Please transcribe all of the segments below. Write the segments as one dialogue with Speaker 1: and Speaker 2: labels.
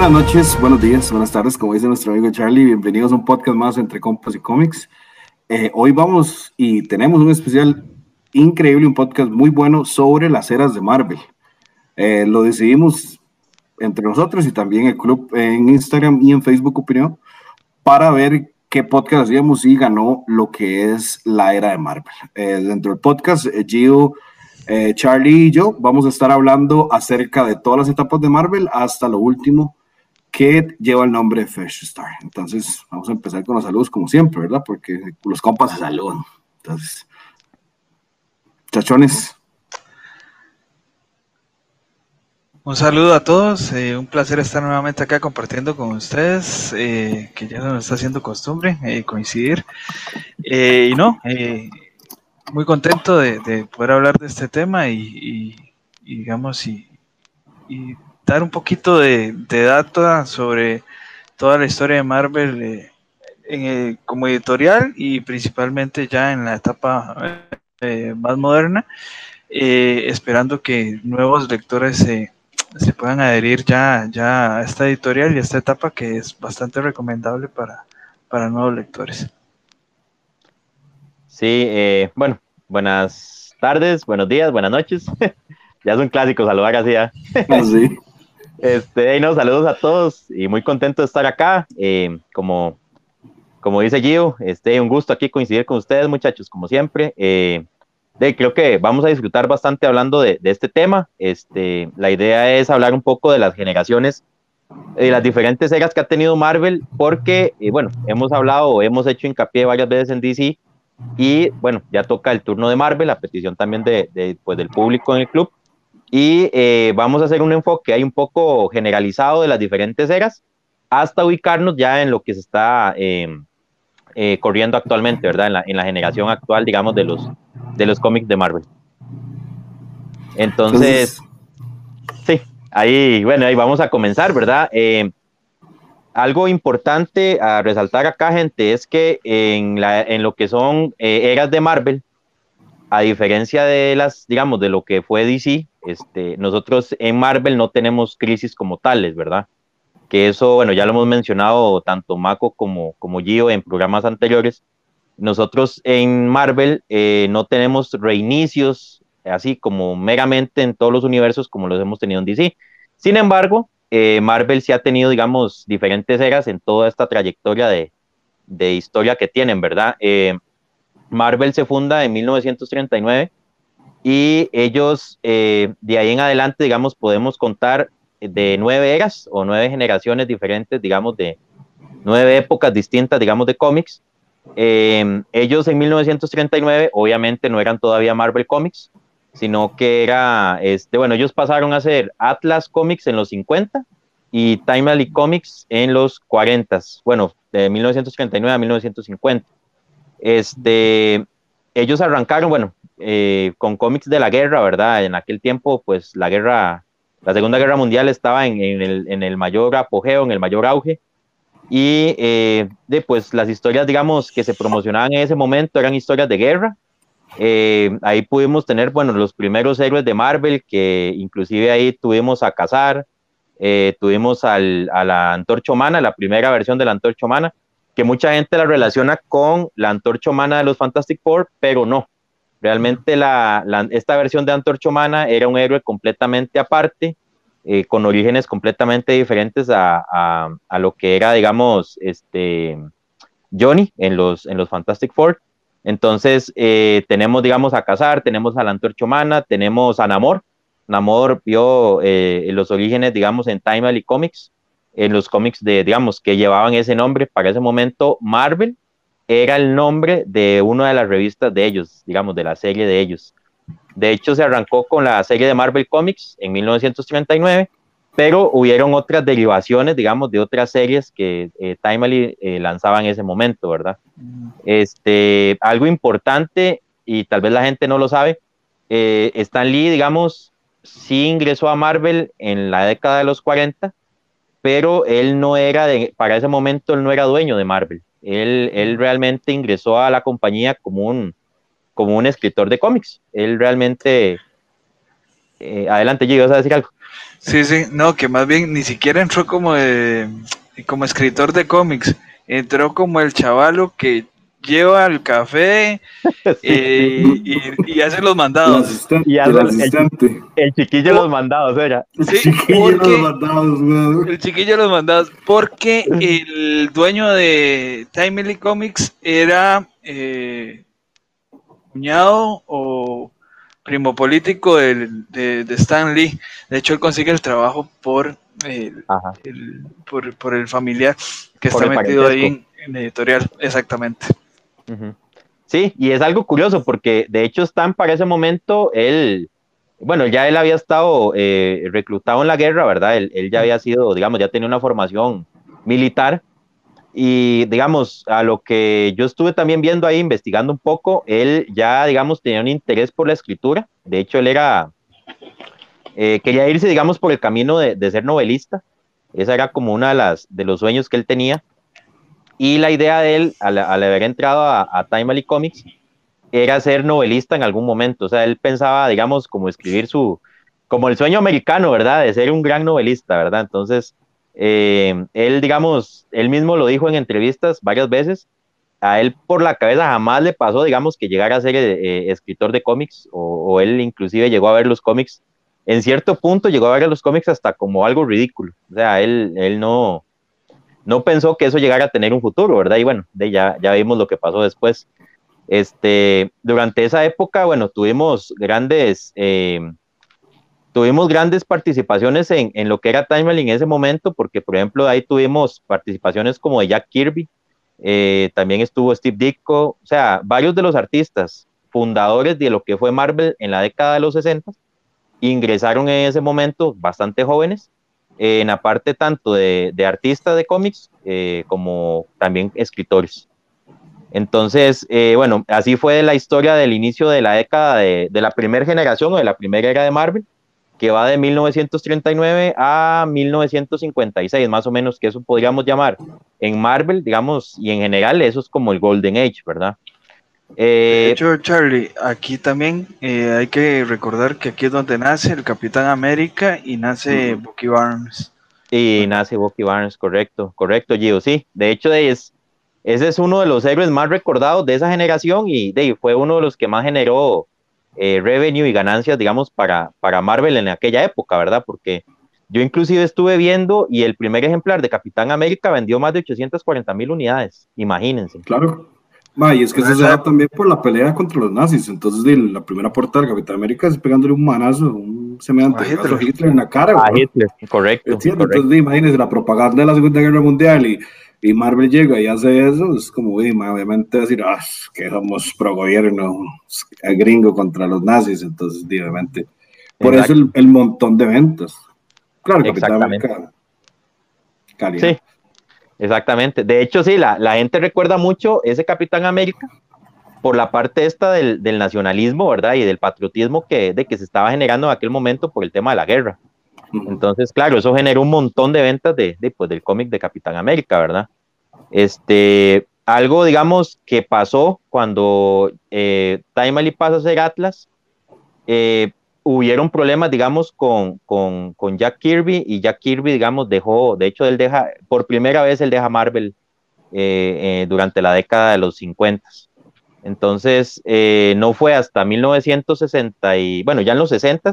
Speaker 1: Buenas noches, buenos días, buenas tardes, como dice nuestro amigo Charlie, bienvenidos a un podcast más entre compas y cómics. Eh, hoy vamos y tenemos un especial increíble, un podcast muy bueno sobre las eras de Marvel. Eh, lo decidimos entre nosotros y también el club en Instagram y en Facebook Opinión para ver qué podcast hacíamos y ganó lo que es la era de Marvel. Eh, dentro del podcast, Gio eh, Charlie y yo vamos a estar hablando acerca de todas las etapas de Marvel hasta lo último que lleva el nombre de Fresh Star. Entonces, vamos a empezar con los saludos como siempre, ¿verdad? Porque los compas se saludan. Entonces, chachones.
Speaker 2: Un saludo a todos, eh, un placer estar nuevamente acá compartiendo con ustedes, eh, que ya nos está haciendo costumbre coincidir. y no, muy contento de, poder hablar de este tema y, digamos, y, dar un poquito de, de, data sobre toda la historia de Marvel eh, en como editorial y principalmente ya en la etapa eh, más moderna, eh, esperando que nuevos lectores se, se puedan adherir ya, ya a esta editorial y a esta etapa que es bastante recomendable para, para nuevos lectores.
Speaker 3: Sí, eh, bueno, buenas tardes, buenos días, buenas noches. ya es un clásico saludar así. ¿eh? sí. Este, no, saludos a todos y muy contento de estar acá. Eh, como, como dice Gio, este, un gusto aquí coincidir con ustedes, muchachos, como siempre. Eh, de, creo que vamos a disfrutar bastante hablando de, este tema. Este, la idea es hablar un poco de las generaciones, de las diferentes eras que ha tenido Marvel, porque, bueno, hemos hablado, hemos hecho hincapié varias veces en DC y bueno, ya toca el turno de Marvel, la petición también de, pues, del público en el club. Y eh, vamos a hacer un enfoque ahí un poco generalizado de las diferentes eras hasta ubicarnos ya en lo que se está em, eh, corriendo actualmente, ¿verdad? En la, en la, generación actual, digamos, de los, de los cómics de Marvel. Entonces, sí, ahí, bueno, ahí vamos a comenzar, ¿verdad? Eh, algo importante a resaltar acá, gente, es que en, la, en lo que son eh, eras de Marvel, a diferencia de las, digamos, de lo que fue DC, este, nosotros en Marvel no tenemos crisis como tales, ¿verdad? Que eso, bueno, ya lo hemos mencionado tanto Mako como, como Gio en programas anteriores. Nosotros en Marvel eh, no tenemos reinicios así como meramente en todos los universos como los hemos tenido en DC. Sin embargo, eh, Marvel sí ha tenido, digamos, diferentes eras en toda esta trayectoria de, de historia que tienen, ¿verdad? Eh, Marvel se funda en 1939 y ellos, eh, de ahí en adelante, digamos, podemos contar de nueve eras o nueve generaciones diferentes, digamos, de nueve épocas distintas, digamos, de cómics. ellos en 1939, obviamente, no eran todavía Marvel Comics, sino que era, este, bueno, ellos pasaron a ser Atlas Comics en los 50 y Timely Comics en los 40, bueno, de 1939 a 1950. Este, ellos arrancaron, bueno, eh, con cómics de la guerra, ¿verdad? En aquel tiempo, pues la guerra, la Segunda Guerra Mundial estaba en, el, en el, mayor apogeo, en el mayor auge. Y eh, de, pues las historias, digamos, que se promocionaban en ese momento eran historias de guerra, eh, ahí pudimos tener, bueno, los primeros héroes de Marvel, que inclusive ahí tuvimos a Cazar, eh, tuvimos al, a la Antorcha Humana, la primera versión de la Antorcha Humana, que mucha gente la relaciona con la Antorcha Humana de los Fantastic Four, pero no. Realmente la, esta versión de Antorcha Humana era un héroe completamente aparte, eh, con orígenes completamente diferentes a, a, a, lo que era, digamos, este, Johnny en los, en los Fantastic Four. Entonces, eh, tenemos, digamos, a Cazar, tenemos a la Antorcha Humana, tenemos a Namor. Namor vio eh, los orígenes, digamos, en Time y Comics, en los cómics de, digamos, que llevaban ese nombre para ese momento, Marvel era el nombre de una de las revistas de ellos, digamos, de la serie de ellos. De hecho, se arrancó con la serie de Marvel Comics en 1939 pero hubieron otras derivaciones, digamos, de otras series que eh, Timely eh, lanzaba en ese momento, ¿verdad? Mm. Este, algo importante, y tal vez la gente no lo sabe, eh, Stan Lee, digamos, sí ingresó a Marvel en la década de los 40, pero él no era, de, para ese momento, él no era dueño de Marvel. Él, él realmente ingresó a la compañía como un, como un escritor de cómics. Él realmente Eh, adelante, Gio, ¿vas a decir algo?
Speaker 2: Sí, sí, no, que más bien ni siquiera entró como, como escritor de cómics, entró como el chavalo que lleva el café eh, y, hace los mandados.
Speaker 3: El, y el, chiquillo los mandados, era.
Speaker 2: Sí, el chiquillo los mandados, El chiquillo los mandados, porque el dueño de Timely Comics era eh, cuñado o primo político de, de, Stan Lee. De hecho, él consigue el trabajo por el, por, el familiar que está metido ahí en, en editorial, exactamente.
Speaker 3: Sí, y es algo curioso porque de hecho Stan para ese momento, él, bueno, ya él había estado eh, reclutado en la guerra, ¿verdad? Él, ya había sido, digamos, ya tenía una formación militar y digamos, a lo que yo estuve también viendo ahí, investigando un poco, él ya, digamos, tenía un interés por la escritura. De hecho, él era, eh, quería irse, digamos, por el camino de, de, ser novelista. Esa era como una de las de los sueños que él tenía. Y la idea de él, al, haber entrado a, a Timely Comics, era ser novelista en algún momento. O sea, él pensaba, digamos, como escribir su, como el sueño americano, ¿verdad? De ser un gran novelista, ¿verdad? Entonces, eh, él, digamos, él mismo lo dijo en entrevistas varias veces, a él por la cabeza jamás le pasó, digamos, que llegara a ser eh, escritor de cómics, o, o, él inclusive llegó a ver los cómics, en cierto punto llegó a ver los cómics hasta como algo ridículo. O sea, él, él no, no pensó que eso llegara a tener un futuro, ¿verdad? Y bueno, ya, ya vimos lo que pasó después. Este, durante esa época, bueno, tuvimos grandes, eh, tuvimos grandes participaciones en, en, lo que era Timely en ese momento, porque por ejemplo ahí tuvimos participaciones como de Jack Kirby, eh, también estuvo Steve Ditko, o sea, varios de los artistas fundadores de lo que fue Marvel en la década de los 60 ingresaron en ese momento bastante jóvenes en la parte tanto de, de artistas de cómics eh, como también escritores. Entonces, eh, bueno, así fue la historia del inicio de la década de, de la primera generación o de la primera era de Marvel, que va de 1939 a 1956, más o menos, que eso podríamos llamar en Marvel, digamos, y en general, eso es como el Golden Age, ¿verdad?
Speaker 2: De eh, hecho, Charlie, aquí también eh, hay que recordar que aquí es donde nace el Capitán América y nace Bucky Barnes.
Speaker 3: Y nace Bucky Barnes, correcto, correcto, Gio, sí. De hecho, es, ese es uno de los héroes más recordados de esa generación y de, fue uno de los que más generó eh, revenue y ganancias, digamos, para, para Marvel en aquella época, ¿verdad? Porque yo inclusive estuve viendo y el primer ejemplar de Capitán América vendió más de 840 mil unidades, imagínense.
Speaker 1: Claro. Ma, y es que eso se da también por la pelea contra los nazis. Entonces, de la primera portada del Capitán América es pegándole un manazo, un semejante a Hitler. Hitler en la cara.
Speaker 3: A Hitler, correcto.
Speaker 1: Entonces, imagínense la propaganda de la Segunda Guerra Mundial y, y Marvel llega y hace eso. Es como, obviamente, decir, ah, que somos pro gobierno gringo contra los nazis. Entonces, obviamente, por eso el, el, montón de ventas. Claro, Capitán América.
Speaker 3: Calidad. Sí. Exactamente. De hecho, sí, la, la, gente recuerda mucho ese Capitán América por la parte esta del, del, nacionalismo, ¿verdad? Y del patriotismo que, de que se estaba generando en aquel momento por el tema de la guerra. Entonces, claro, eso generó un montón de ventas de, de pues, del cómic de Capitán América, ¿verdad? Este, algo, digamos, que pasó cuando eh, Time pasa a ser Atlas, eh, hubieron problemas, digamos, con, con, con, Jack Kirby y Jack Kirby, digamos, dejó, de hecho, él deja, por primera vez él deja Marvel eh, eh, durante la década de los 50. Entonces, eh, no fue hasta 1960 y, bueno, ya en los 60,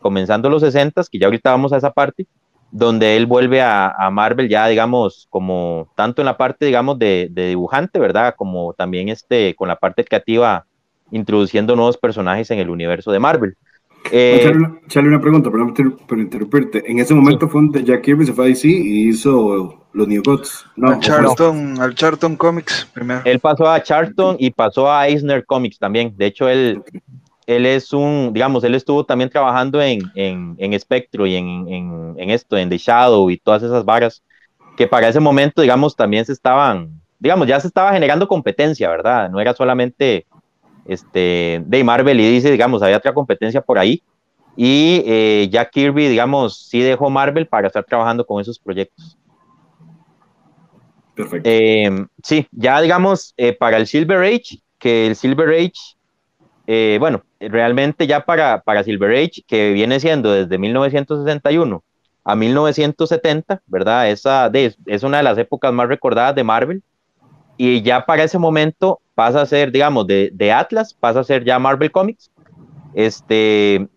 Speaker 3: comenzando los 60, que ya ahorita vamos a esa parte, donde él vuelve a, a Marvel ya, digamos, como tanto en la parte, digamos, de, de dibujante, ¿verdad? Como también este, con la parte creativa introduciendo nuevos personajes en el universo de Marvel.
Speaker 1: Eh, Charlie, una pregunta, perdón por interrumpirte. En ese momento sí. fue donde Jack Kirby se fue a DC y hizo los New Gods.
Speaker 2: No, al Charlton, no. al Charlton Comics primero.
Speaker 3: Él pasó a Charlton y pasó a Eisner Comics también. De hecho, él, okay. él es un, digamos, él estuvo también trabajando en, en, en Spectro y en, en, en, esto, en The Shadow y todas esas varas, que para ese momento, digamos, también se estaban, digamos, ya se estaba generando competencia, ¿verdad? No era solamente este, de Marvel y dice, digamos, había otra competencia por ahí. Y eh, Jack Kirby, digamos, sí dejó Marvel para estar trabajando con esos proyectos.
Speaker 1: Perfecto.
Speaker 3: Eh, sí, ya digamos, eh, para el Silver Age, que el Silver Age eh, bueno, realmente ya para, para Silver Age, que viene siendo desde 1961 a 1970, ¿verdad? Esa es una de las épocas más recordadas de Marvel. Y ya para ese momento pasa a ser, digamos, de, Atlas, pasa a ser ya Marvel Comics. Este,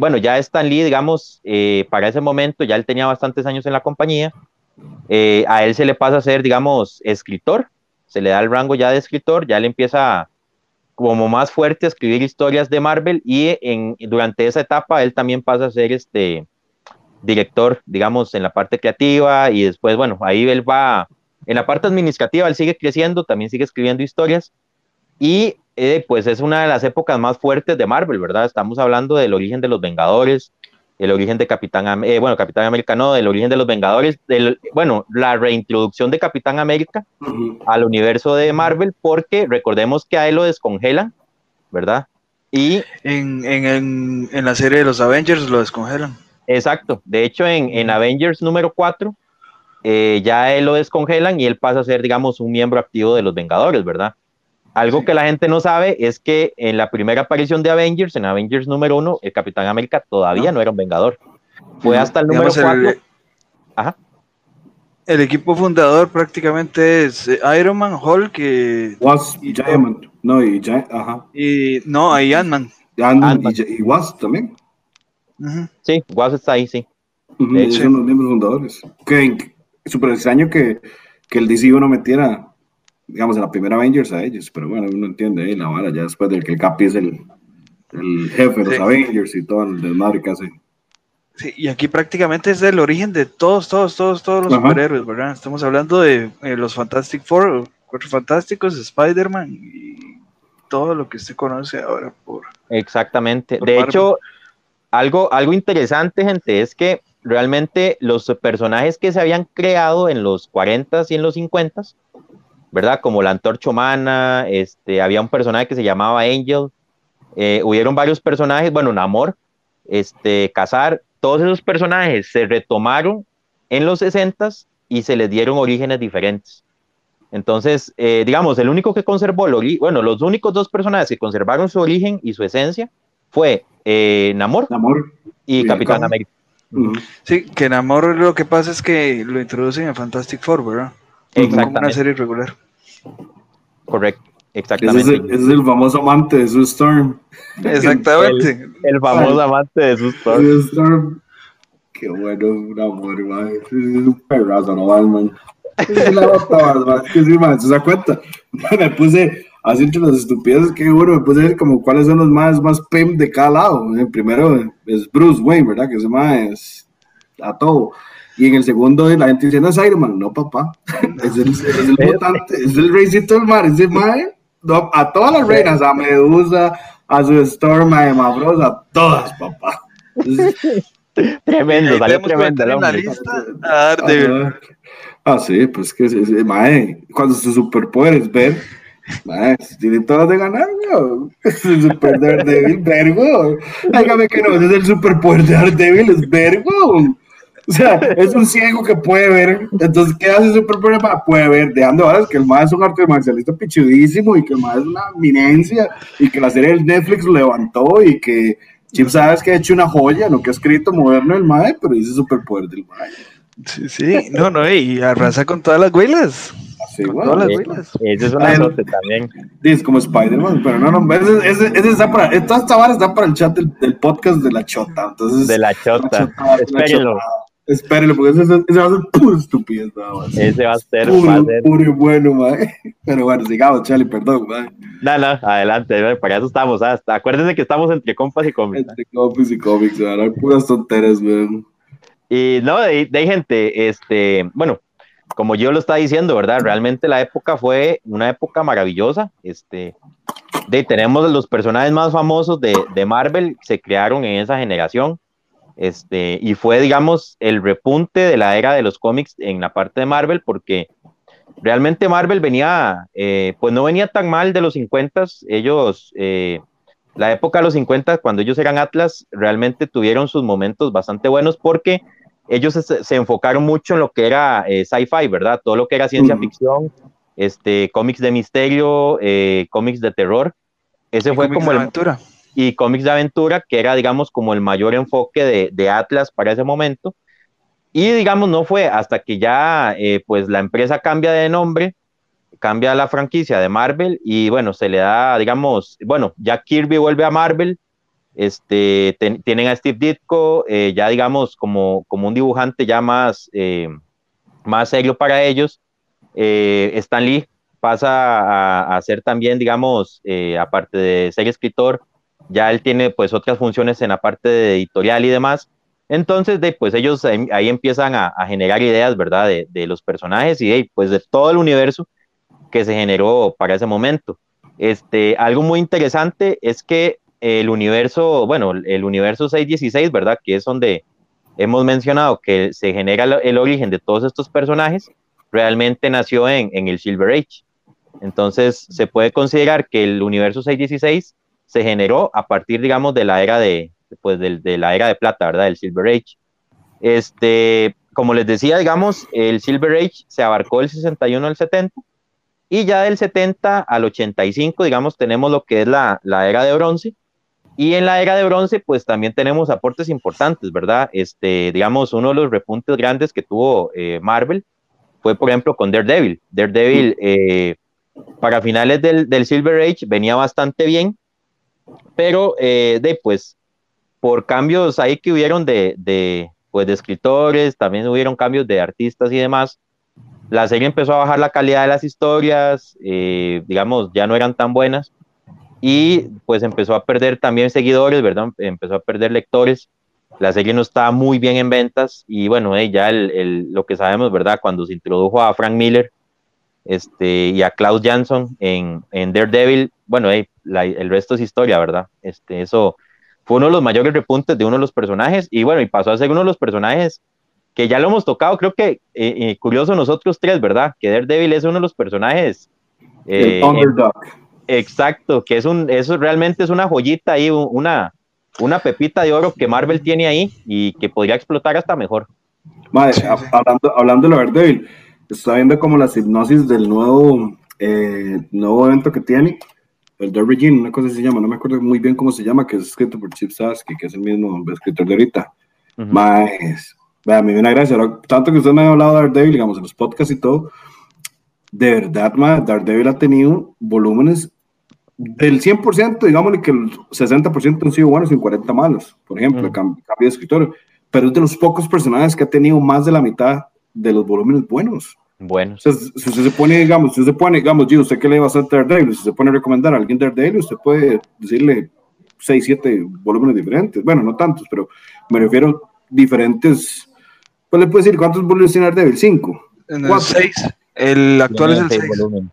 Speaker 3: bueno, ya Stan Lee, digamos, eh, para ese momento, ya él tenía bastantes años en la compañía. Eh, a él se le pasa a ser, digamos, escritor, se le da el rango ya de escritor, ya él empieza como más fuerte a escribir historias de Marvel y en, durante esa etapa él también pasa a ser este director, digamos, en la parte creativa y después, bueno, ahí él va, en la parte administrativa él sigue creciendo, también sigue escribiendo historias y eh, pues es una de las épocas más fuertes de Marvel, ¿verdad? Estamos hablando del origen de los Vengadores, el origen de Capitán, eh, bueno, Capitán América no, del origen de los Vengadores, del, bueno, la reintroducción de Capitán América al universo de Marvel, porque recordemos que a él lo descongelan, ¿verdad? Y
Speaker 2: en, en, en, la serie de los Avengers lo descongelan.
Speaker 3: Exacto, de hecho en, en Avengers número 4 eh, ya él lo descongelan y él pasa a ser, digamos, un miembro activo de los Vengadores, ¿verdad? Algo que la gente no sabe es que en la primera aparición de Avengers, en Avengers número uno, el Capitán América todavía no, era un Vengador. Fue hasta el número cuatro. El,
Speaker 2: Ajá. El equipo fundador prácticamente es eh, Iron Man, Hulk y.
Speaker 1: Wasp y Giant No, y Ajá.
Speaker 2: Y, no, y Ant-Man.
Speaker 1: Y, Wasp también.
Speaker 3: Sí, Wasp está ahí, sí.
Speaker 1: Ellos son los miembros fundadores. Que súper extraño que, que el DC no metiera digamos, en la primera Avengers a ellos, pero bueno, uno entiende ¿eh? la vara, ya después de que el Capi es el, el jefe de los Avengers y todo el desmadre que hace.
Speaker 2: Sí, y aquí prácticamente es el origen de todos, todos, todos, todos los superhéroes, ¿verdad? Estamos hablando de eh, los Fantastic Four, Cuatro Fantásticos, Spider-Man y todo lo que usted conoce ahora por...
Speaker 3: Exactamente. de hecho, algo, algo interesante, gente, es que realmente los personajes que se habían creado en los 40s y en los 50s ¿verdad? Como la antorcha humana, este, había un personaje que se llamaba Angel, eh, hubieron varios personajes, bueno, Namor, este, Cazar, todos esos personajes se retomaron en los 60 y se les dieron orígenes diferentes. Entonces, eh, digamos, el único que conservó el bueno, los únicos dos personajes que conservaron su origen y su esencia fue eh, Namor, y Capitán América.
Speaker 2: Sí, que Namor lo que pasa es que lo introducen en Fantastic Four, ¿verdad? Exactamente. Como una serie regular.
Speaker 3: Correcto, exactamente.
Speaker 1: Ese es, el, famoso amante de su Storm.
Speaker 2: Exactamente.
Speaker 3: El, famoso amante de su
Speaker 1: Storm. Qué bueno, un amor, man. Es un perrazo, no man. Es la man. Que sí, man, ¿se da cuenta? Me puse así entre las estupideces que bueno, me puse a ver como cuáles son los más, más pim de cada lado. El primero es Bruce Wayne, ¿verdad? Que se llama es a todo. Y en el segundo, la gente diciendo es Iron Man. No, papá. Es el, es el votante, es el reycito del mar. Ese mae, no, a todas las reinas, a Medusa, a su Storm, a Emma a todas, papá.
Speaker 3: tremendo, salió tremendo.
Speaker 2: La lista a
Speaker 1: Ah, sí, pues que, mae, cuando su superpoder es ver. Mae, tiene todas de ganar, ¿no? Es el super Daredevil, vergo. Dígame que no, es el superpoder de Daredevil, es vergo. O sea, es un ciego que puede ver. Entonces, ¿qué hace Super problema? Puede ver, dejando ahora que el más es un arte marcialista pichudísimo y que el más es una eminencia y que la serie del Netflix lo levantó y que Chip sabes que ha hecho una joya, lo que ha escrito moderno el MAE, pero dice superpoder del MAE.
Speaker 2: Sí, sí, no, no, y arrasa con todas las huelas. Sí, bueno, todas las huelas.
Speaker 3: Eso es una nota también.
Speaker 1: Dice como Spider-Man, pero no, no, ese, ese, ese está para, todas estas barras están para el chat del, del, podcast de la Chota. Entonces,
Speaker 3: de la Chota, espérenlo.
Speaker 1: Espérenlo, porque ese, ese, va a ser puro estupidez, nada más.
Speaker 3: Ese va a ser
Speaker 1: puro, va a ser... puro y bueno, mae. Pero bueno, sigamos, Charlie, perdón, mae.
Speaker 3: No, no, adelante, para eso estamos. Hasta. Acuérdense que estamos entre compas y cómics.
Speaker 1: Entre compas y cómics, ¿verdad? puras tonteras, weón.
Speaker 3: Y no, de, de gente, este, bueno, como yo lo estaba diciendo, ¿verdad? Realmente la época fue una época maravillosa. Este, de, tenemos los personajes más famosos de, de Marvel, se crearon en esa generación. Este, y fue, digamos, el repunte de la era de los cómics en la parte de Marvel, porque realmente Marvel venía, eh, pues no venía tan mal de los 50, ellos, eh, la época de los 50, cuando ellos eran Atlas, realmente tuvieron sus momentos bastante buenos porque ellos se, enfocaron mucho en lo que era eh, sci-fi, ¿verdad? Todo lo que era ciencia ficción, este, cómics de misterio, cómics de terror. Ese fue como el...
Speaker 2: aventura.
Speaker 3: Y cómics de aventura, que era, digamos, como el mayor enfoque de, de Atlas para ese momento. Y, digamos, no fue hasta que ya, eh, pues, la empresa cambia de nombre, cambia la franquicia de Marvel y, bueno, se le da, digamos, bueno, ya Kirby vuelve a Marvel, este, tienen a Steve Ditko, eh, ya digamos como, como un dibujante ya más, eh, más serio para ellos. Eh, Stan Lee pasa a, ser también, digamos, aparte de ser escritor, ya él tiene pues otras funciones en la parte editorial y demás. Entonces, de, pues ellos ahí, empiezan a, generar ideas, ¿verdad? De, los personajes y de, pues de todo el universo que se generó para ese momento. Este, algo muy interesante es que el universo, bueno, el universo 616, ¿verdad? Que es donde hemos mencionado que se genera el origen de todos estos personajes, realmente nació en, en el Silver Age. Entonces, se puede considerar que el universo 616 se generó a partir, digamos, de la era de, pues, de, de la era de plata, ¿verdad? El Silver Age. Este, como les decía, digamos, el Silver Age se abarcó del 61 al 70 y ya del 70 al 85, digamos, tenemos lo que es la, la era de bronce, y en la era de bronce, pues también tenemos aportes importantes, ¿verdad? Este, digamos, uno de los repuntes grandes que tuvo eh, Marvel fue, por ejemplo, con Daredevil. Daredevil, eh, para finales del, del, Silver Age, venía bastante bien, pero eh, de, pues, por cambios ahí que hubieron de, de, pues, de escritores, también hubieron cambios de artistas y demás, la serie empezó a bajar la calidad de las historias, digamos, ya no eran tan buenas y pues empezó a perder también seguidores, ¿verdad? Empezó a perder lectores. La serie no estaba muy bien en ventas y bueno, eh, ya el, lo que sabemos, ¿verdad? Cuando se introdujo a Frank Miller este, y a Klaus Jansson en, en Daredevil, bueno, eh, el resto es historia, ¿verdad? Este, eso fue uno de los mayores repuntes de uno de los personajes y bueno, y pasó a ser uno de los personajes que ya lo hemos tocado, creo que eh, curioso nosotros tres, ¿verdad? Que Daredevil es uno de los personajes.
Speaker 1: el underdog
Speaker 3: Exacto, que es un, eso realmente es una joyita ahí, una, una pepita de oro que Marvel tiene ahí y que podría explotar hasta mejor.
Speaker 1: Madre, hablando, hablando de Daredevil, está viendo como la hipnosis del nuevo, eh, nuevo evento que tiene, el Derby Jean, una cosa se llama, no me acuerdo muy bien cómo se llama, que es escrito por Chip Sasky, que es el mismo escritor de ahorita. Uh -huh. me viene gracia, tanto que usted me ha hablado de Daredevil, digamos, en los podcasts y todo, de verdad, man, Daredevil ha tenido volúmenes del 100%, digámosle que el 60% han sido buenos y 40 malos, por ejemplo, mm. cambio, de escritor, pero es de los pocos personajes que ha tenido más de la mitad de los volúmenes buenos.
Speaker 3: Bueno.
Speaker 1: si usted se pone, digamos, si usted se pone, digamos, yo usted que lee bastante Daredevil, si se pone a recomendar a alguien Daredevil, usted puede decirle 6, 7 volúmenes diferentes. Bueno, no tantos, pero me refiero a diferentes. Pues le puede decir cuántos volúmenes tiene Daredevil? 5.
Speaker 2: 6. El actual es el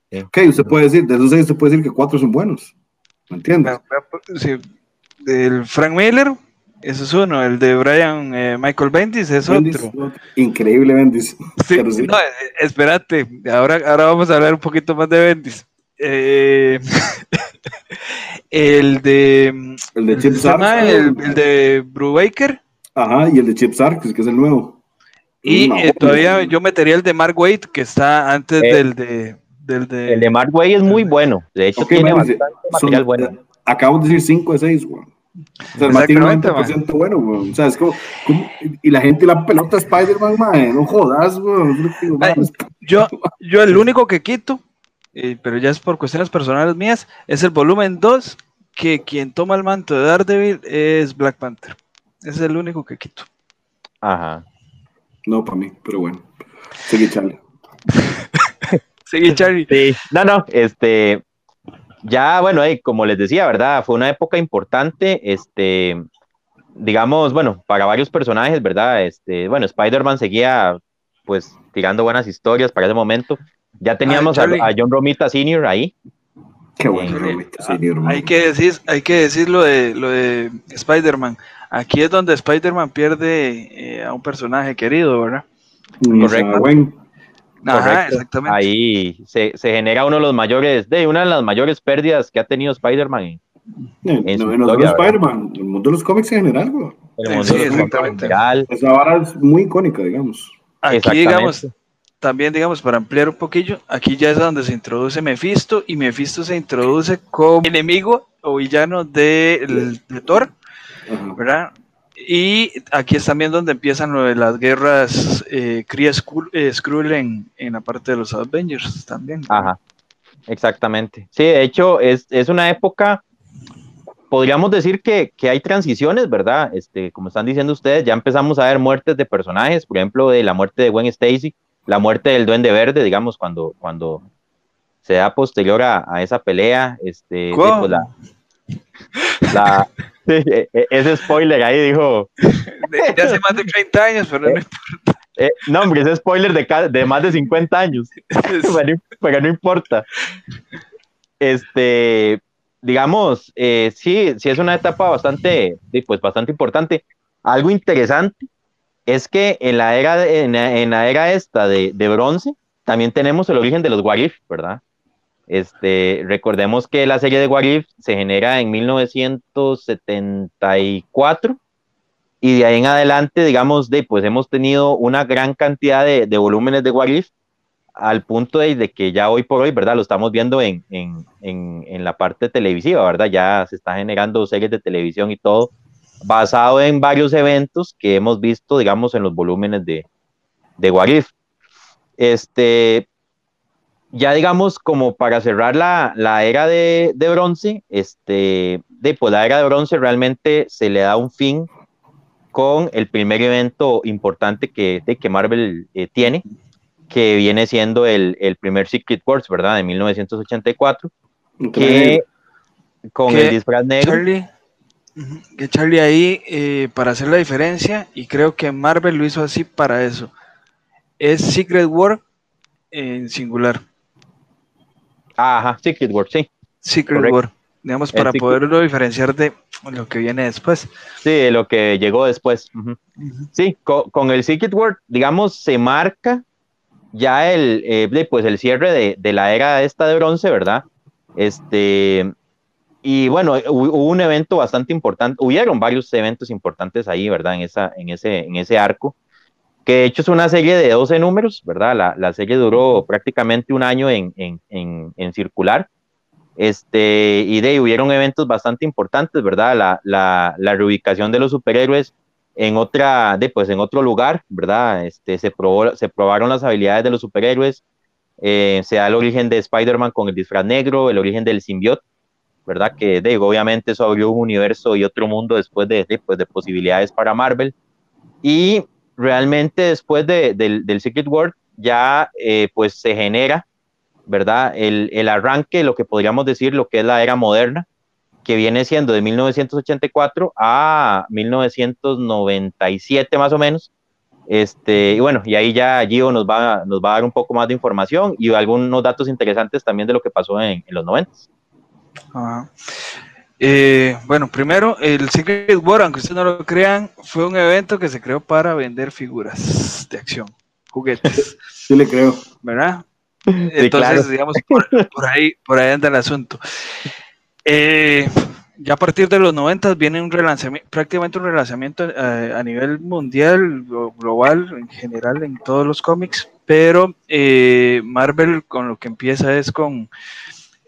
Speaker 2: 6.
Speaker 1: Ok, usted puede decir, de esos 6 usted puede decir que 4 son buenos. ¿Me entiendes?
Speaker 2: Sí, el Frank Miller, ese es uno. El de Brian eh, Michael Bendis es otro.
Speaker 1: Increíble Bendis.
Speaker 2: Sí, sí. No, eh, espérate, ahora, ahora vamos a hablar un poquito más de Bendis. Eh, el de.
Speaker 1: El de Chip Sark.
Speaker 2: El, el, de Brubaker.
Speaker 1: Ajá, y el de Chip Sark, que es el nuevo.
Speaker 2: Y eh, todavía yo metería el de Mark Wade, que está antes eh, del, de, del de...
Speaker 3: El de Mark Wade es muy bueno. De hecho, okay, tiene bastante material bueno.
Speaker 1: Acabo de decir 5 de 6, güey. O sea, el material 90% bueno, güey. O sea, es como, como, Y la gente la pelota Spider-Man, man, no jodas, güey.
Speaker 2: Yo, yo el único que quito, eh, pero ya es por cuestiones personales mías, es el volumen 2, que quien toma el manto de Daredevil es Black Panther. Ese es el único que quito.
Speaker 3: Ajá.
Speaker 1: No, para mí, pero bueno. Sigue Charlie.
Speaker 2: Sigue Charlie.
Speaker 3: Sí. No, no, este. Ya, bueno, como les decía, ¿verdad? Fue una época importante, este, digamos, bueno, para varios personajes, ¿verdad? Este, bueno, Spider-Man seguía, pues, tirando buenas historias para ese momento. Ya teníamos a, a, John Romita Sr. ahí.
Speaker 1: Qué bueno, Romita Sr.
Speaker 2: Hay que decir, hay que decir lo de, lo de Spider-Man. Aquí es donde Spider-Man pierde eh, a un personaje querido, ¿verdad?
Speaker 3: Correcto.
Speaker 2: Ajá, exactamente.
Speaker 3: Ahí se, se, genera uno de los mayores, de una de las mayores pérdidas que ha tenido Spider-Man. En,
Speaker 1: en no, no solo Spider-Man, el mundo de los cómics en general, güey.
Speaker 3: El mundo sí, de los cómics en general.
Speaker 1: Esa vara es muy icónica, digamos.
Speaker 2: Aquí, digamos, también, digamos, para ampliar un poquillo, aquí ya es donde se introduce Mephisto y Mephisto se introduce como enemigo o villano de, de Thor, ¿verdad? Y aquí es también donde empiezan lo de las guerras eh, Kree eh, Skrull en, en, la parte de los Avengers también.
Speaker 3: Ajá, exactamente. Sí, de hecho es, es una época, podríamos decir que, que, hay transiciones, ¿verdad? Este, como están diciendo ustedes, ya empezamos a ver muertes de personajes, por ejemplo, de la muerte de Gwen Stacy, la muerte del Duende Verde, digamos, cuando, cuando se da posterior a, a esa pelea, este, pues la, la, e, e, ese spoiler ahí dijo.
Speaker 2: De, hace más de 30 años, pero no
Speaker 3: eh, importa. Eh, no, hombre, ese spoiler de, de más de 50 años. pero, no importa. Este, digamos, eh, sí, sí es una etapa bastante, pues bastante importante. Algo interesante es que en la era, en, la era esta de, de, bronce, también tenemos el origen de los Warif, ¿verdad? Este, recordemos que la serie de Warif se genera en 1974 y de ahí en adelante, digamos, de, pues hemos tenido una gran cantidad de, volúmenes de Warif al punto de, que ya hoy por hoy, ¿verdad? Lo estamos viendo en, en, en, la parte televisiva, ¿verdad? Ya se está generando series de televisión y todo, basado en varios eventos que hemos visto, digamos, en los volúmenes de, de Warif. Este, ya digamos, como para cerrar la, la era de, de, bronce, este, de, pues la era de bronce realmente se le da un fin con el primer evento importante que, de, que Marvel eh, tiene, que viene siendo el, el, primer Secret Wars, ¿verdad? De 1984, que con el disfraz negro.
Speaker 2: Charlie, que Charlie ahí, eh, para hacer la diferencia, y creo que Marvel lo hizo así para eso, es Secret War en singular.
Speaker 3: Ajá, Secret War, sí.
Speaker 2: Secret War, digamos, para poderlo diferenciar de lo que viene después.
Speaker 3: Sí, de lo que llegó después. Sí, con, el Secret War, digamos, se marca ya el, eh, pues el cierre de, de, la era esta de bronce, ¿verdad? Este, y bueno, hubo un evento bastante importante, hubieron varios eventos importantes ahí, ¿verdad? En, esa, en, ese, en ese arco que de hecho es una serie de 12 números, ¿verdad? La, la serie duró prácticamente un año en, en, en, circular. Este, y de ahí hubieron eventos bastante importantes, ¿verdad? La, la, la, reubicación de los superhéroes en otra, de, pues en otro lugar, ¿verdad? Este, se, probó, se probaron las habilidades de los superhéroes, eh, se da el origen de Spider-Man con el disfraz negro, el origen del simbionte, ¿verdad? Que de, obviamente eso abrió un universo y otro mundo después de, de, pues, de posibilidades para Marvel. Y realmente después de, del, Secret World ya eh, pues se genera, ¿verdad? El, el, arranque, lo que podríamos decir, lo que es la era moderna, que viene siendo de 1984 a 1997 más o menos. Este, y bueno, y ahí ya Gio nos va, nos va a dar un poco más de información y algunos datos interesantes también de lo que pasó en, en los 90.
Speaker 2: Eh, bueno, primero, el Secret War, aunque ustedes no lo crean, fue un evento que se creó para vender figuras de acción, juguetes.
Speaker 1: Sí, le creo.
Speaker 2: ¿Verdad? Entonces, digamos, por, ahí, por ahí anda el asunto. Eh, ya a partir de los 90 viene un relanzamiento, prácticamente un relanzamiento eh, a nivel mundial, global, en general, en todos los cómics, pero Marvel con lo que empieza es con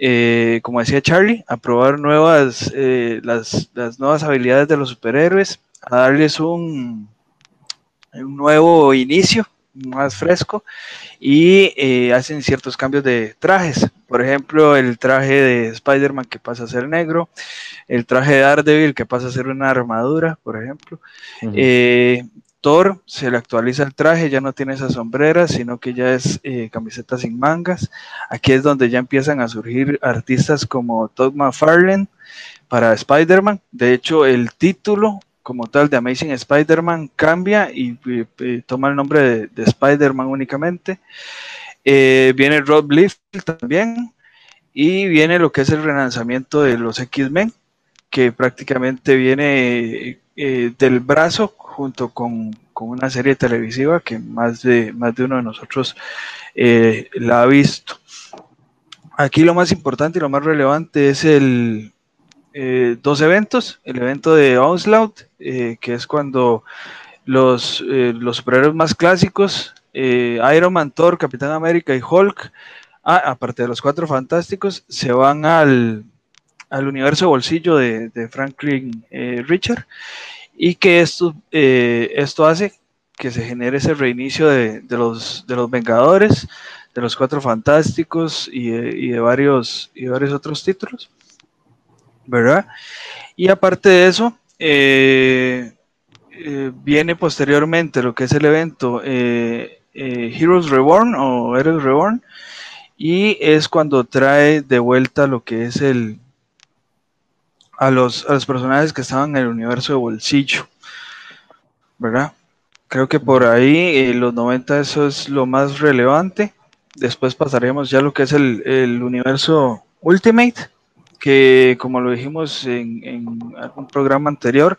Speaker 2: eh, como decía Charlie, a probar nuevas, eh, las, nuevas habilidades de los superhéroes, a darles un, un nuevo inicio más fresco y eh, hacen ciertos cambios de trajes. Por ejemplo, el traje de Spider-Man que pasa a ser negro, el traje de Daredevil que pasa a ser una armadura, por ejemplo. Se le actualiza el traje, ya no tiene esas sombreras, sino que ya es eh, camiseta sin mangas. Aquí es donde ya empiezan a surgir artistas como Todd McFarlane para Spider-Man. De hecho, el título como tal de Amazing Spider-Man cambia y, toma el nombre de, Spider-Man únicamente. Eh, viene Rob Liefeld también y viene lo que es el relanzamiento de los X-Men, que prácticamente viene eh, del brazo junto con, una serie televisiva que más de, más de uno de nosotros eh, la ha visto. Aquí lo más importante y lo más relevante es el eh, dos eventos, el evento de Onslaught, que es cuando los, los superhéroes más clásicos, Iron Man, Thor, Capitán América y Hulk, ah, aparte de los cuatro fantásticos, se van al, al universo bolsillo de, Franklin Richard y que esto, esto hace que se genere ese reinicio de, los, de los Vengadores, de los Cuatro Fantásticos y de, varios, y varios otros títulos, ¿verdad? Y aparte de eso, eh, eh, viene posteriormente lo que es el evento eh, Heroes Reborn o Heroes Reborn, y es cuando trae de vuelta lo que es el a los, a los personajes que estaban en el universo de bolsillo, ¿verdad? Creo que por ahí, en los 90, eso es lo más relevante. Después pasaremos ya lo que es el, universo Ultimate, que como lo dijimos en, en, algún programa anterior,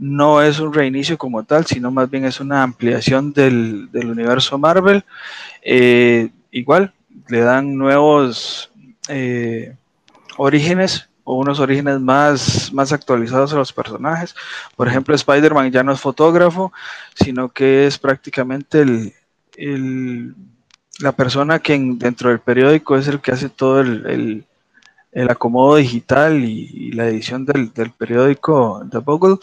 Speaker 2: no es un reinicio como tal, sino más bien es una ampliación del, universo Marvel. Eh, igual, le dan nuevos eh, orígenes o unos orígenes más, más actualizados a los personajes. Por ejemplo, Spider-Man ya no es fotógrafo, sino que es prácticamente el, la persona que dentro del periódico es el que hace todo el, acomodo digital y, la edición del, periódico de Google.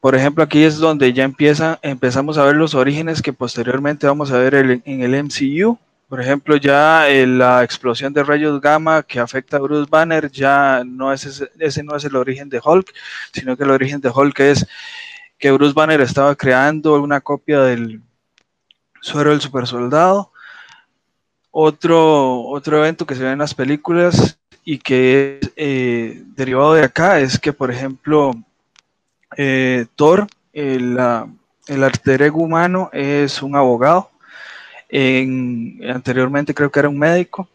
Speaker 2: Por ejemplo, aquí es donde ya empieza, empezamos a ver los orígenes que posteriormente vamos a ver en el MCU por ejemplo, ya eh, la explosión de rayos gamma que afecta a Bruce Banner ya no es ese, no es el origen de Hulk, sino que el origen de Hulk es que Bruce Banner estaba creando una copia del suero del super soldado. Otro, otro evento que se ve en las películas y que es eh, derivado de acá es que, por ejemplo, eh, Thor, el, el alter ego humano, es un abogado anteriormente creo que era un médico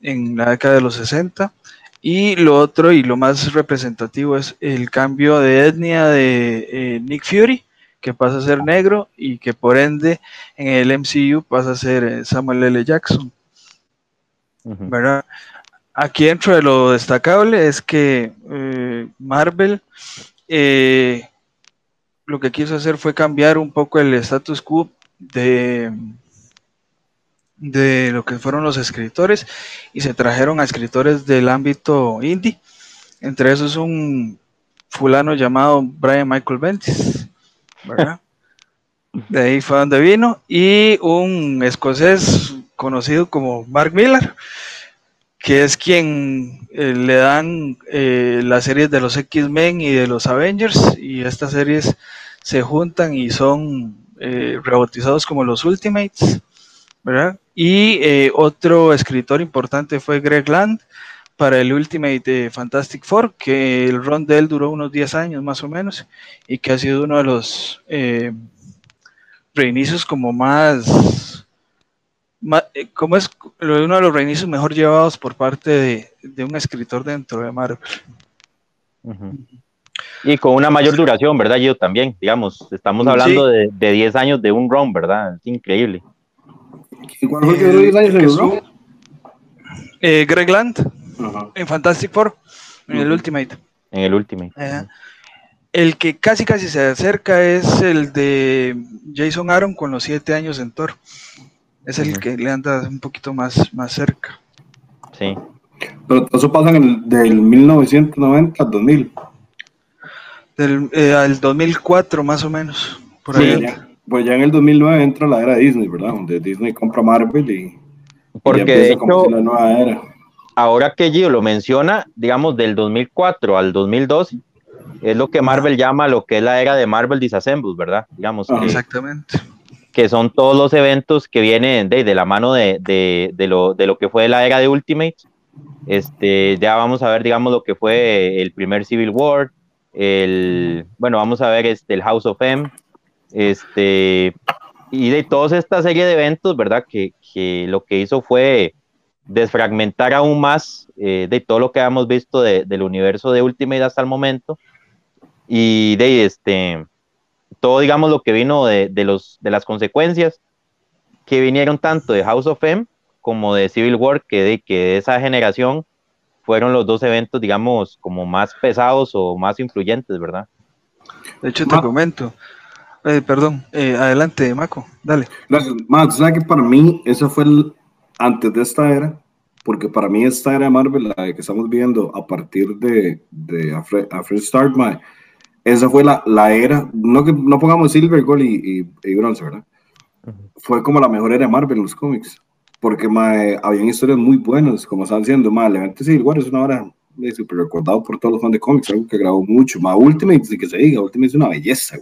Speaker 2: en la década de los 60. Y lo otro y lo más representativo es el cambio de etnia de eh, Nick Fury, que pasa a ser negro y que por ende en el MCU pasa a ser eh, Samuel L. Jackson. Aquí dentro de lo destacable es que eh, Marvel lo que quiso hacer fue cambiar un poco el status quo de, de lo que fueron los escritores y se trajeron a escritores del ámbito indie. Entre esos un fulano llamado Brian Michael Bendis, ¿verdad? De ahí fue donde vino. Y un escocés conocido como Mark Miller, que es quien eh, le dan eh, las series de los X-Men y de los Avengers. Y estas series se juntan y son eh, rebautizados como los Ultimates, ¿verdad? Y eh, otro escritor importante fue Greg Land para el Ultimate de Fantastic Four, que el run de él duró unos 10 años más o menos, y que ha sido uno de los eh, reinicios como más, eh, como es uno de los reinicios mejor llevados por parte de, un escritor dentro de Marvel.
Speaker 3: Y con una mayor duración, ¿verdad? Yo también, digamos, estamos hablando de, de 10 años de un run, ¿verdad? Es increíble.
Speaker 2: ¿Cuál fue el que duró 10 años eh, Greg Land, en Fantastic Four, en el Ultimate.
Speaker 3: En el Ultimate.
Speaker 2: El que casi casi se acerca es el de Jason Aaron con los 7 años en Thor. Es el que le anda un poquito más, más cerca.
Speaker 3: Sí.
Speaker 1: Pero eso pasa en el, del 1990 al 2000.
Speaker 2: Del, eh, al 2004 más o menos. Por ahí
Speaker 1: pues ya en el 2009 entra la era Disney, ¿verdad? Donde Disney compra Marvel y,
Speaker 3: Porque de hecho, la nueva era. Ahora que Gio lo menciona, digamos del 2004 al 2012, es lo que Marvel llama lo que es la era de Marvel Disassembles, ¿verdad? Digamos.
Speaker 2: exactamente.
Speaker 3: Que son todos los eventos que vienen de, de la mano de, de, de, lo, de lo que fue la era de Ultimate. Este, ya vamos a ver, digamos, lo que fue el primer Civil War, el, bueno, vamos a ver este, el House of M, este, y de toda esta serie de eventos, ¿verdad? Que, que lo que hizo fue desfragmentar aún más eh, de todo lo que hemos visto del universo de Ultimate hasta el momento. Y de este, todo, digamos, lo que vino de, de, los, de las consecuencias que vinieron tanto de House of M como de Civil War, que de, que de esa generación fueron los dos eventos, digamos, como más pesados o más influyentes, ¿verdad?
Speaker 2: De hecho, te comento, eh, perdón, eh, adelante, Maco, dale.
Speaker 1: Gracias. Más, ¿sabes que para mí eso fue el, antes de esta era? porque para mí esta era Marvel, la que estamos viendo a partir de, de a, Start, mae, esa fue la, la, era, no que no pongamos Silver, Gold y, y, Bronze, ¿verdad? Fue como la mejor era de Marvel en los cómics, porque mae, habían historias muy buenas, como están diciendo, mae, el evento Civil War es una hora súper recordado por todos los fans de cómics, algo que grabó mucho, más Ultimate, que se diga, Ultimate es una belleza,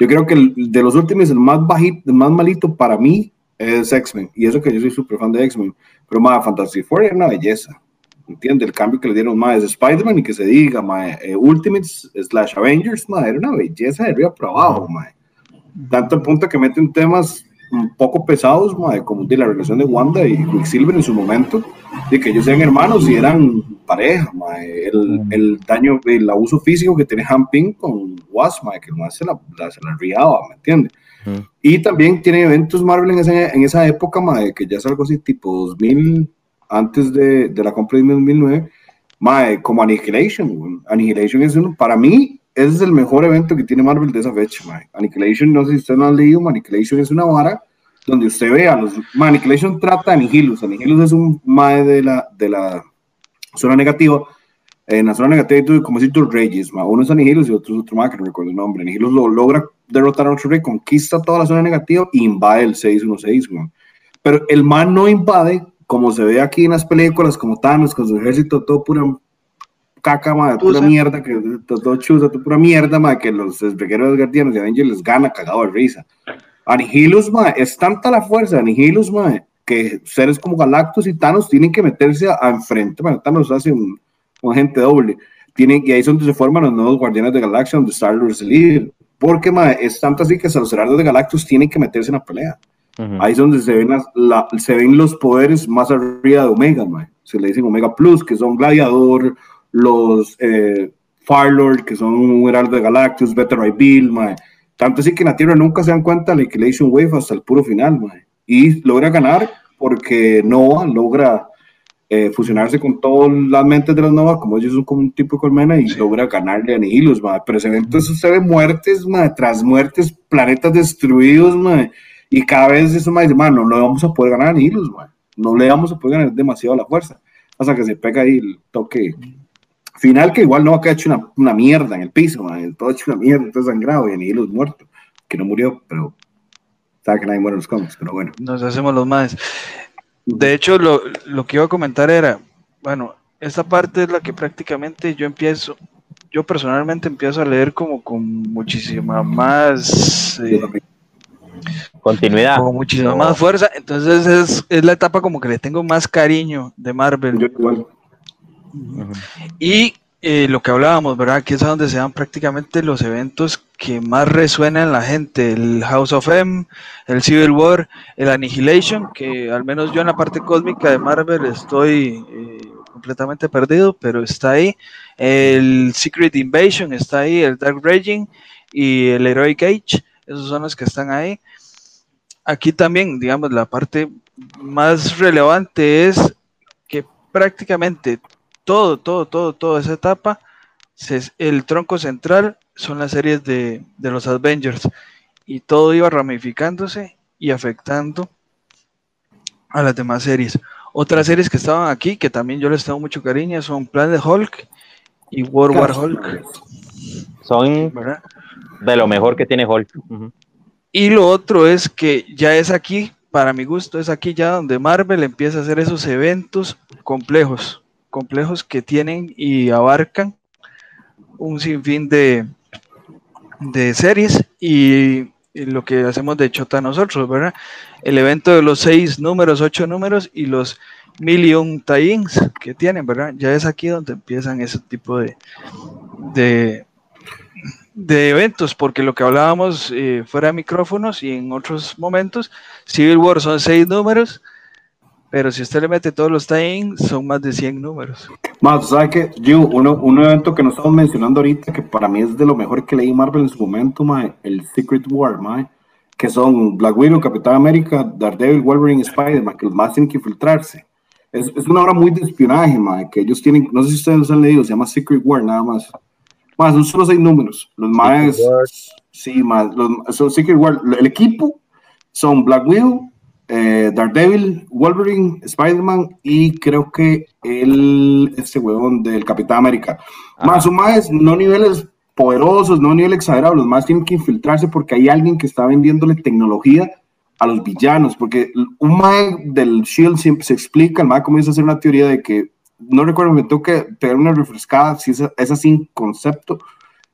Speaker 1: Yo creo que el, de los últimos, el más bajito, más malito para mí es X-Men, y eso que yo soy súper fan de X-Men, pero más Fantasy Four era una belleza, ¿entiendes? El cambio que le dieron más es Spider-Man y que se diga, más eh, Ultimates slash Avengers, más era una belleza de arriba para abajo. Tanto el punto que meten temas un poco pesados, como de la relación de Wanda y Quicksilver en su momento, de que ellos sean hermanos y eran pareja, el, el, daño, el abuso físico que tiene Hamping con Wasp, que no se la, se la riaba, ¿me entiendes? Y también tiene eventos Marvel en esa, en esa época, que ya es algo así tipo 2000, antes de, de la compra de 2009, como Annihilation. Annihilation es uno, para mí, ese es el mejor evento que tiene Marvel de esa fecha. Annihilation, no sé si usted no ha leído, Annihilation es una vara donde usted ve a los. Trata a Anihilus. Anihilus es un mae de la, de la zona negativa en la zona negativa como decir dos reyes, uno es Anihilus y otro es otro más que no recuerdo el nombre. Anihilus lo logra derrotar a otro rey, conquista toda la zona negativa y invade el 616, Pero el man no invade, como se ve aquí en las películas, como Thanos con su ejército, todo pura caca, madre, pura mierda, que todo chusa, todo pura mierda, madre, que los esbregueros guardianos de Avengers les gana cagado de risa. Anihilus, madre, es tanta la fuerza de Anihilus, madre, que seres como Galactus y Thanos tienen que meterse a, enfrente, madre, Thanos hace un un agente doble. Tienen, y ahí es donde se forman los nuevos Guardianes de Galaxia, donde Star-Lord es el líder. Porque es tanto así que los Heraldos de Galactus tienen que meterse en la pelea. Ahí es donde se ven, la, se ven los poderes más arriba de Omega. Se le dicen Omega Plus, que son Gladiador, los eh, Firelord, que son un Heraldo de Galactus, Ray Bill. Tanto así que en la Tierra nunca se dan cuenta de la Equilation Wave hasta el puro final. Y logra ganar porque Nova logra eh, fusionarse con todas las mentes de los Nova, como ellos son como un tipo de colmena, y logra ganarle a Nihilus, pero ese evento ve muertes, tras muertes, planetas destruidos, y cada vez eso, más dice, no le vamos a poder ganar a Nihilus, no le vamos a poder ganar demasiado la fuerza, hasta que se pega ahí el toque final, que igual no ha hecho una, una mierda en el piso, todo hecho una mierda, todo sangrado, y Nihilus muerto, que no murió, pero sabe que nadie muere en los cómics, pero bueno.
Speaker 2: Nos hacemos los más. De hecho, lo, lo, que iba a comentar era, bueno, esta parte es la que prácticamente yo empiezo, yo personalmente empiezo a leer como con muchísima más eh,
Speaker 3: continuidad,
Speaker 2: con muchísima más fuerza. Entonces es, es, la etapa como que le tengo más cariño de Marvel. Y eh, lo que hablábamos, ¿verdad? Aquí es donde se dan prácticamente los eventos que más resuenan en la gente, el House of M, el Civil War, el Annihilation, que al menos yo en la parte cósmica de Marvel estoy eh, completamente perdido, pero está ahí, el Secret Invasion está ahí, el Dark Raging y el Heroic Age, esos son los que están ahí. Aquí también, digamos, la parte más relevante es que prácticamente todo, todo, todo, toda esa etapa, el tronco central son las series de, los Avengers y todo iba ramificándose y afectando a las demás series. Otras series que estaban aquí, que también yo les tengo mucho cariño, son Planet Hulk y World War Hulk.
Speaker 3: Son de lo mejor que tiene Hulk.
Speaker 2: Y lo otro es que ya es aquí, para mi gusto, es aquí ya donde Marvel empieza a hacer esos eventos complejos complejos que tienen y abarcan un sinfín de, de series y, lo que hacemos de chota nosotros, ¿verdad? El evento de los seis números, ocho números y los million tie-ins que tienen, ¿verdad? Ya es aquí donde empiezan ese tipo de, de, de eventos, porque lo que hablábamos eh, fuera de micrófonos y en otros momentos, Civil War son seis números, pero si usted le mete todos los tie son más de 100 números.
Speaker 1: Más, ¿sabe que Yo, uno, un evento que no estamos mencionando ahorita, que para mí es de lo mejor que leí Marvel en su momento, el Secret War, mae, que son Black Widow, Capitán América, Daredevil, Wolverine, Spider-Man, que los más tienen que infiltrarse. Es, es una obra muy de espionaje, mae, que ellos tienen, no sé si ustedes los han leído, se llama Secret War, nada más. Más, son solo seis números. Los más, sí, más, los, son Secret War. El equipo son Black Widow, eh, Daredevil, Wolverine, Spider-Man y creo que el, este huevón del Capitán América. Más o más, no niveles poderosos, no niveles exagerados, los más tienen que infiltrarse porque hay alguien que está vendiéndole tecnología a los villanos, porque un mae del Shield siempre se explica, el mae comienza a hacer una teoría de que, no recuerdo, me tengo que pegar una refrescada, si es, es así concepto,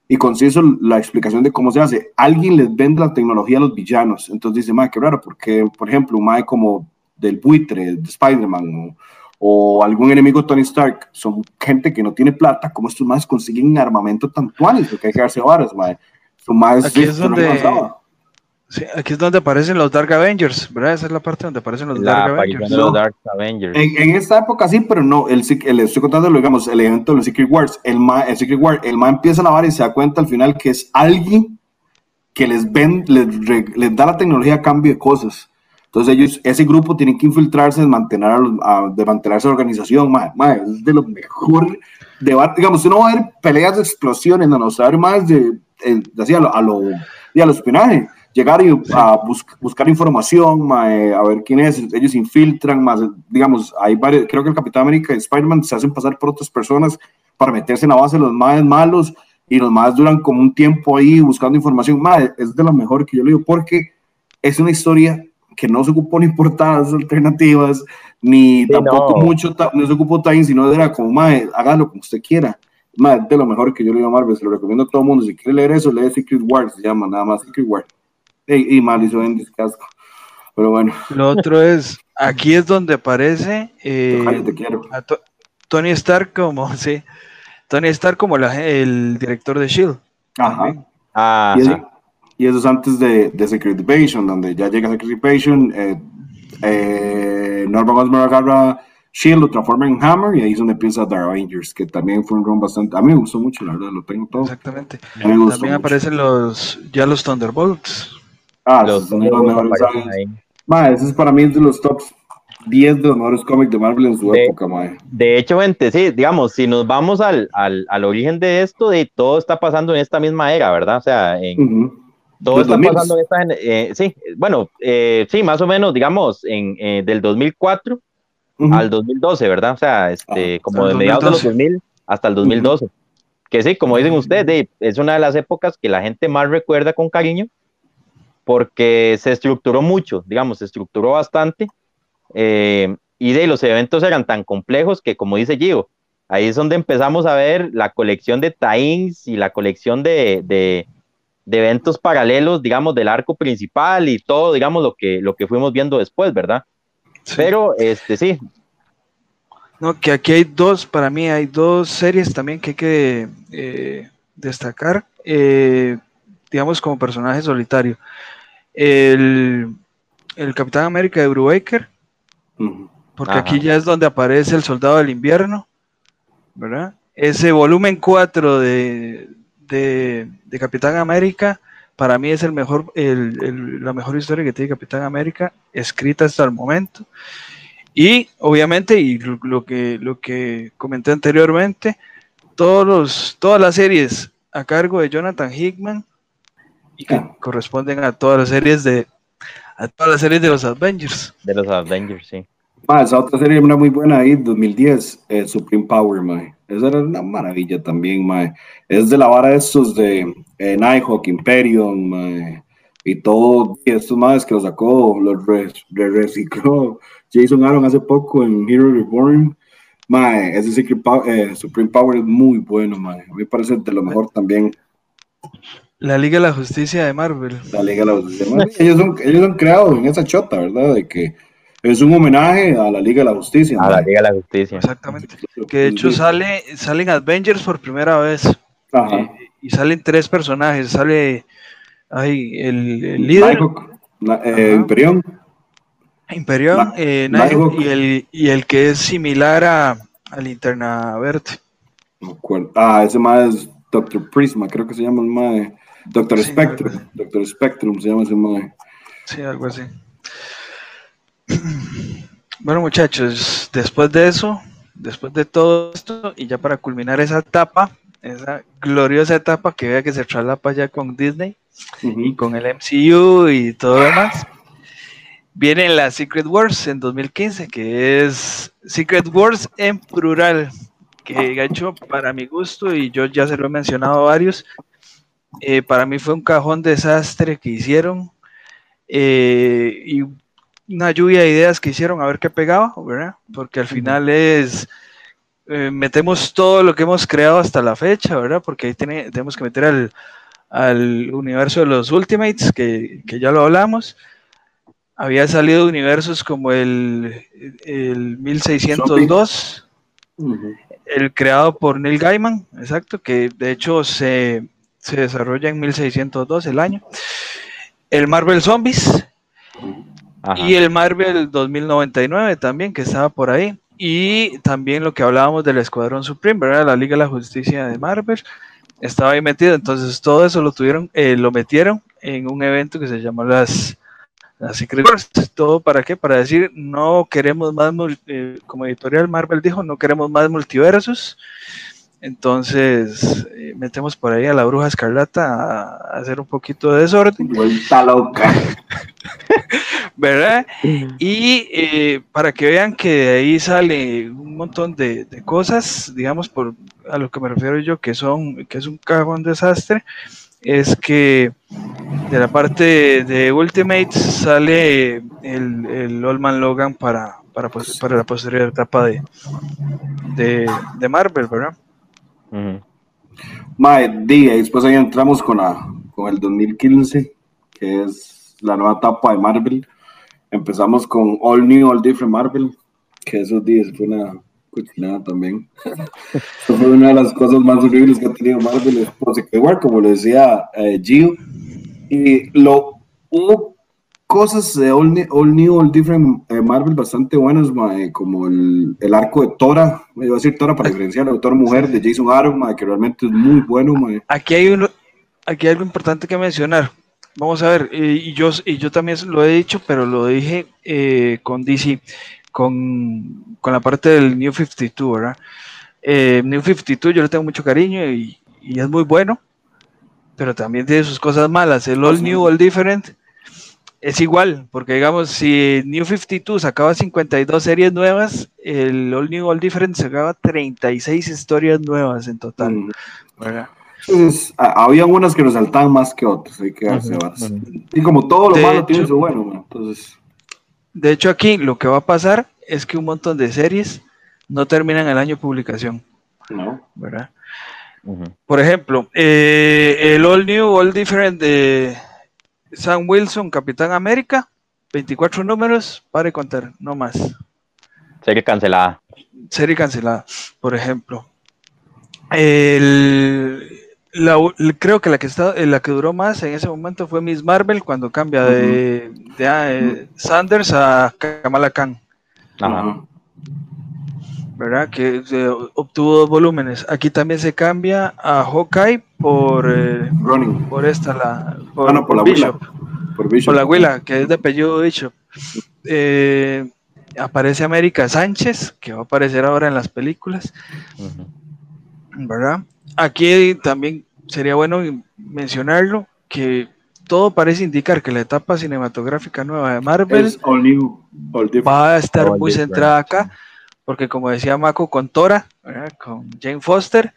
Speaker 1: y conciso la explicación de cómo se hace. Alguien les vende la tecnología a los villanos, entonces dice, mae, qué raro, porque, por ejemplo, un mae como del buitre, de Spider-Man, o, algún enemigo Tony Stark, son gente que no tiene plata, como estos más consiguen armamento tan tuanes, porque hay que darse varas, mae. Son más...
Speaker 2: Aquí es donde... Sí, aquí es donde aparecen los Dark Avengers, ¿verdad? Esa es la parte donde aparecen los, Dark, Avengers.
Speaker 3: los Dark Avengers.
Speaker 1: En, esta época sí, pero no, el, el, estoy contando, digamos, el evento de los Secret Wars. El ma, el Secret War, el ma empieza a lavar y se da cuenta al final que es alguien que les, ven, les, les da la tecnología a cambio de cosas. Entonces ellos, ese grupo tiene que infiltrarse, de mantener a, de mantenerse la organización, ma, ma, es de lo mejor debate, digamos, no va a haber peleas de explosiones, no, no, va a haber más de, de, de a lo, a lo, a lo espionaje llegar y a buscar información, eh, a ver quién es, ellos infiltran, más, digamos, hay varios, creo que el Capitán América y Spider-Man se hacen pasar por otras personas para meterse en la base de los más malos y los más duran como un tiempo ahí buscando información, más, es de lo mejor que yo le digo, porque es una historia que no se ocupó ni portadas alternativas, ni tampoco mucho, no se ocupó time, sino era como, madre, hágalo como usted quiera. Madre, de lo mejor que yo le digo a Marvel, se lo recomiendo a todo el mundo. Si quiere leer eso, lee Secret Wars, se llama nada más Secret Wars y, y Malison en descasco. Pero bueno.
Speaker 2: Lo otro es, aquí es donde aparece eh, Tony Stark como, sí, Tony Stark como el director de S.H.I.E.L.D.
Speaker 1: Ajá. Y, eso, es antes de, de, Secret Invasion, donde ya llega Secret Invasion, eh, eh, Norman Osborn agarra Shield lo transforma en Hammer y ahí es donde empieza Dark Avengers, que también fue un run bastante. A mí me gustó mucho, la verdad, lo tengo todo.
Speaker 2: Exactamente. También aparecen los ya los Thunderbolts.
Speaker 1: Ah, los son los mejores Ma, ese es para mí de los tops 10 de los mejores cómics de Marvel en su época, ma.
Speaker 3: De hecho, gente, sí, digamos, si nos vamos al, al, al, origen de esto, de todo está pasando en esta misma era, ¿verdad? O sea, en, todo está pasando en esta, eh, sí, bueno, eh, sí, más o menos, digamos, en, eh, del 2004 al 2012, ¿verdad? O sea, este, ah, como de mediados de los 2000 hasta el 2012. Que sí, como dicen ustedes, es una de las épocas que la gente más recuerda con cariño, porque se estructuró mucho, digamos, se estructuró bastante, eh, y de los eventos eran tan complejos que, como dice Gio, ahí es donde empezamos a ver la colección de tains y la colección de, de, eventos paralelos, digamos, del arco principal y todo, digamos, lo que, lo que fuimos viendo después, ¿verdad? Pero, este, sí.
Speaker 2: No, que aquí hay dos, para mí hay dos series también que hay que eh, destacar, eh, digamos, como personaje solitario el, el Capitán América de Brubaker, porque aquí ya es donde aparece el Soldado del Invierno, ¿verdad? Ese volumen 4 de, de, Capitán América, para mí es el mejor, el, la mejor historia que tiene Capitán América, escrita hasta el momento. Y obviamente, y lo, que, lo que comenté anteriormente, todos los, todas las series a cargo de Jonathan Hickman y que corresponden a todas las series de a todas las series de los Avengers.
Speaker 3: De los Avengers, sí.
Speaker 1: esa otra serie era muy buena ahí, 2010, eh, Supreme Power, mae. Esa era una maravilla también, mae. Es de la vara de estos de eh, Nighthawk, Imperium, mae. Y todo, y estos más que lo sacó, los recicló Jason Aaron hace poco en Hero Reborn. Mae, ese eh, Supreme Power es muy bueno, mae. A mí me parece de lo mejor también.
Speaker 2: La Liga de la Justicia de Marvel.
Speaker 1: La Liga de la Justicia de Marvel. Ellos son, ellos son creados en esa chota, ¿verdad? De que es un homenaje a la Liga de la Justicia.
Speaker 3: A la Liga de la Justicia.
Speaker 2: Exactamente. Que de hecho sale, salen Avengers por primera vez. Ajá. Eh, y salen tres personajes. Sale ay, el, el líder.
Speaker 1: eh, Imperium.
Speaker 2: Imperium, eh, y, el, y el que es similar a, a Linterna Verde.
Speaker 1: Ah, ese más es Doctor Prisma, creo que se llama el más Doctor Spectrum, Doctor Spectrum se llama ese mae.
Speaker 2: Sí, algo así. Bueno, muchachos, después de eso, después de todo esto, y ya para culminar esa etapa, esa gloriosa etapa que vea que se traslapa ya con Disney y con el MCU y todo lo demás, viene la Secret Wars en 2015, que es Secret Wars en plural, que hecho para mi gusto, y yo ya se lo he mencionado a varios, eh, para mí fue un cajón desastre que hicieron eh, y una lluvia de ideas que hicieron a ver qué pegaba, ¿verdad? Porque al final es, eh, metemos todo lo que hemos creado hasta la fecha, ¿verdad? Porque ahí tenemos que meter al, al, universo de los Ultimates, que, que, ya lo hablamos. Había salido universos como el, el 1602, el creado por Neil Gaiman, exacto, que de hecho se, se desarrolla en 1602 el año. El Marvel Zombies, y el Marvel 2099 también, que estaba por ahí. Y también lo que hablábamos del Escuadrón Supreme, ¿verdad? La Liga de la Justicia de Marvel estaba ahí metido. Entonces todo eso lo tuvieron, eh, lo metieron en un evento que se llamó las, las Secret Wars. ¿Todo para qué? Para decir, no queremos más, eh, como editorial Marvel dijo, no queremos más multiversos. Entonces, eh, metemos por ahí a la bruja escarlata a, hacer un poquito de desorden.
Speaker 1: Vuelta loca.
Speaker 2: ¿Verdad? Y eh, para que vean que de ahí sale un montón de, cosas, digamos, por a lo que me refiero yo, que son, que es un cajón desastre, es que de la parte de Ultimate sale el, el Old Man Logan para, para, para la posterior etapa de, de Marvel, ¿verdad?
Speaker 1: Mae, y después ahí entramos con, la, con el 2015, que es la nueva etapa de Marvel. Empezamos con All New, All Different Marvel, que esos días fue una cochinada también. fue una de las cosas más horribles que ha tenido Marvel. Pues, igual, como le decía eh, Gio, y lo hubo cosas de All, New, All Different eh, Marvel bastante buenas, como el, el, arco de Tora, me iba a decir Tora para diferenciar, el Tora Mujer de Jason Aaron, que realmente es muy bueno.
Speaker 2: Aquí, hay un, aquí hay algo importante que mencionar. Vamos a ver, y, yo, y yo también lo he dicho, pero lo dije eh, con DC, con, con, la parte del New 52, ¿verdad? Eh, New 52 yo le tengo mucho cariño y, y es muy bueno, pero también tiene sus cosas malas. El All New, All Different es igual, porque digamos, si New 52 sacaba 52 series nuevas, el All New All Different sacaba 36 historias nuevas en total. Mm.
Speaker 1: Entonces, había unas que resaltaban más que otras, hay que Y como todo lo malo tiene su bueno, entonces.
Speaker 2: De hecho, aquí lo que va a pasar es que un montón de series no terminan el año de publicación.
Speaker 1: No.
Speaker 2: ¿Verdad? Por ejemplo, eh, el All New All Different de Sam Wilson, Capitán América, 24 números, para contar, no más.
Speaker 3: Serie cancelada.
Speaker 2: Serie cancelada, por ejemplo. El, creo que la que, está, la que duró más en ese momento fue Miss Marvel cuando cambia de, de, Sanders a Kamala Khan. Ajá. ¿Verdad? Que obtuvo dos volúmenes. Aquí también se cambia a Hawkeye por, eh, por esta, la, por,
Speaker 1: ah, por, la Bishop.
Speaker 2: Por, la Willa, que es de apellido Bishop. Eh, aparece América Sánchez, que va a aparecer ahora en las películas. ¿Verdad? Aquí también sería bueno mencionarlo, que todo parece indicar que la etapa cinematográfica nueva de Marvel va a estar muy centrada acá, porque como decía Mako con Tora, con Jane Foster,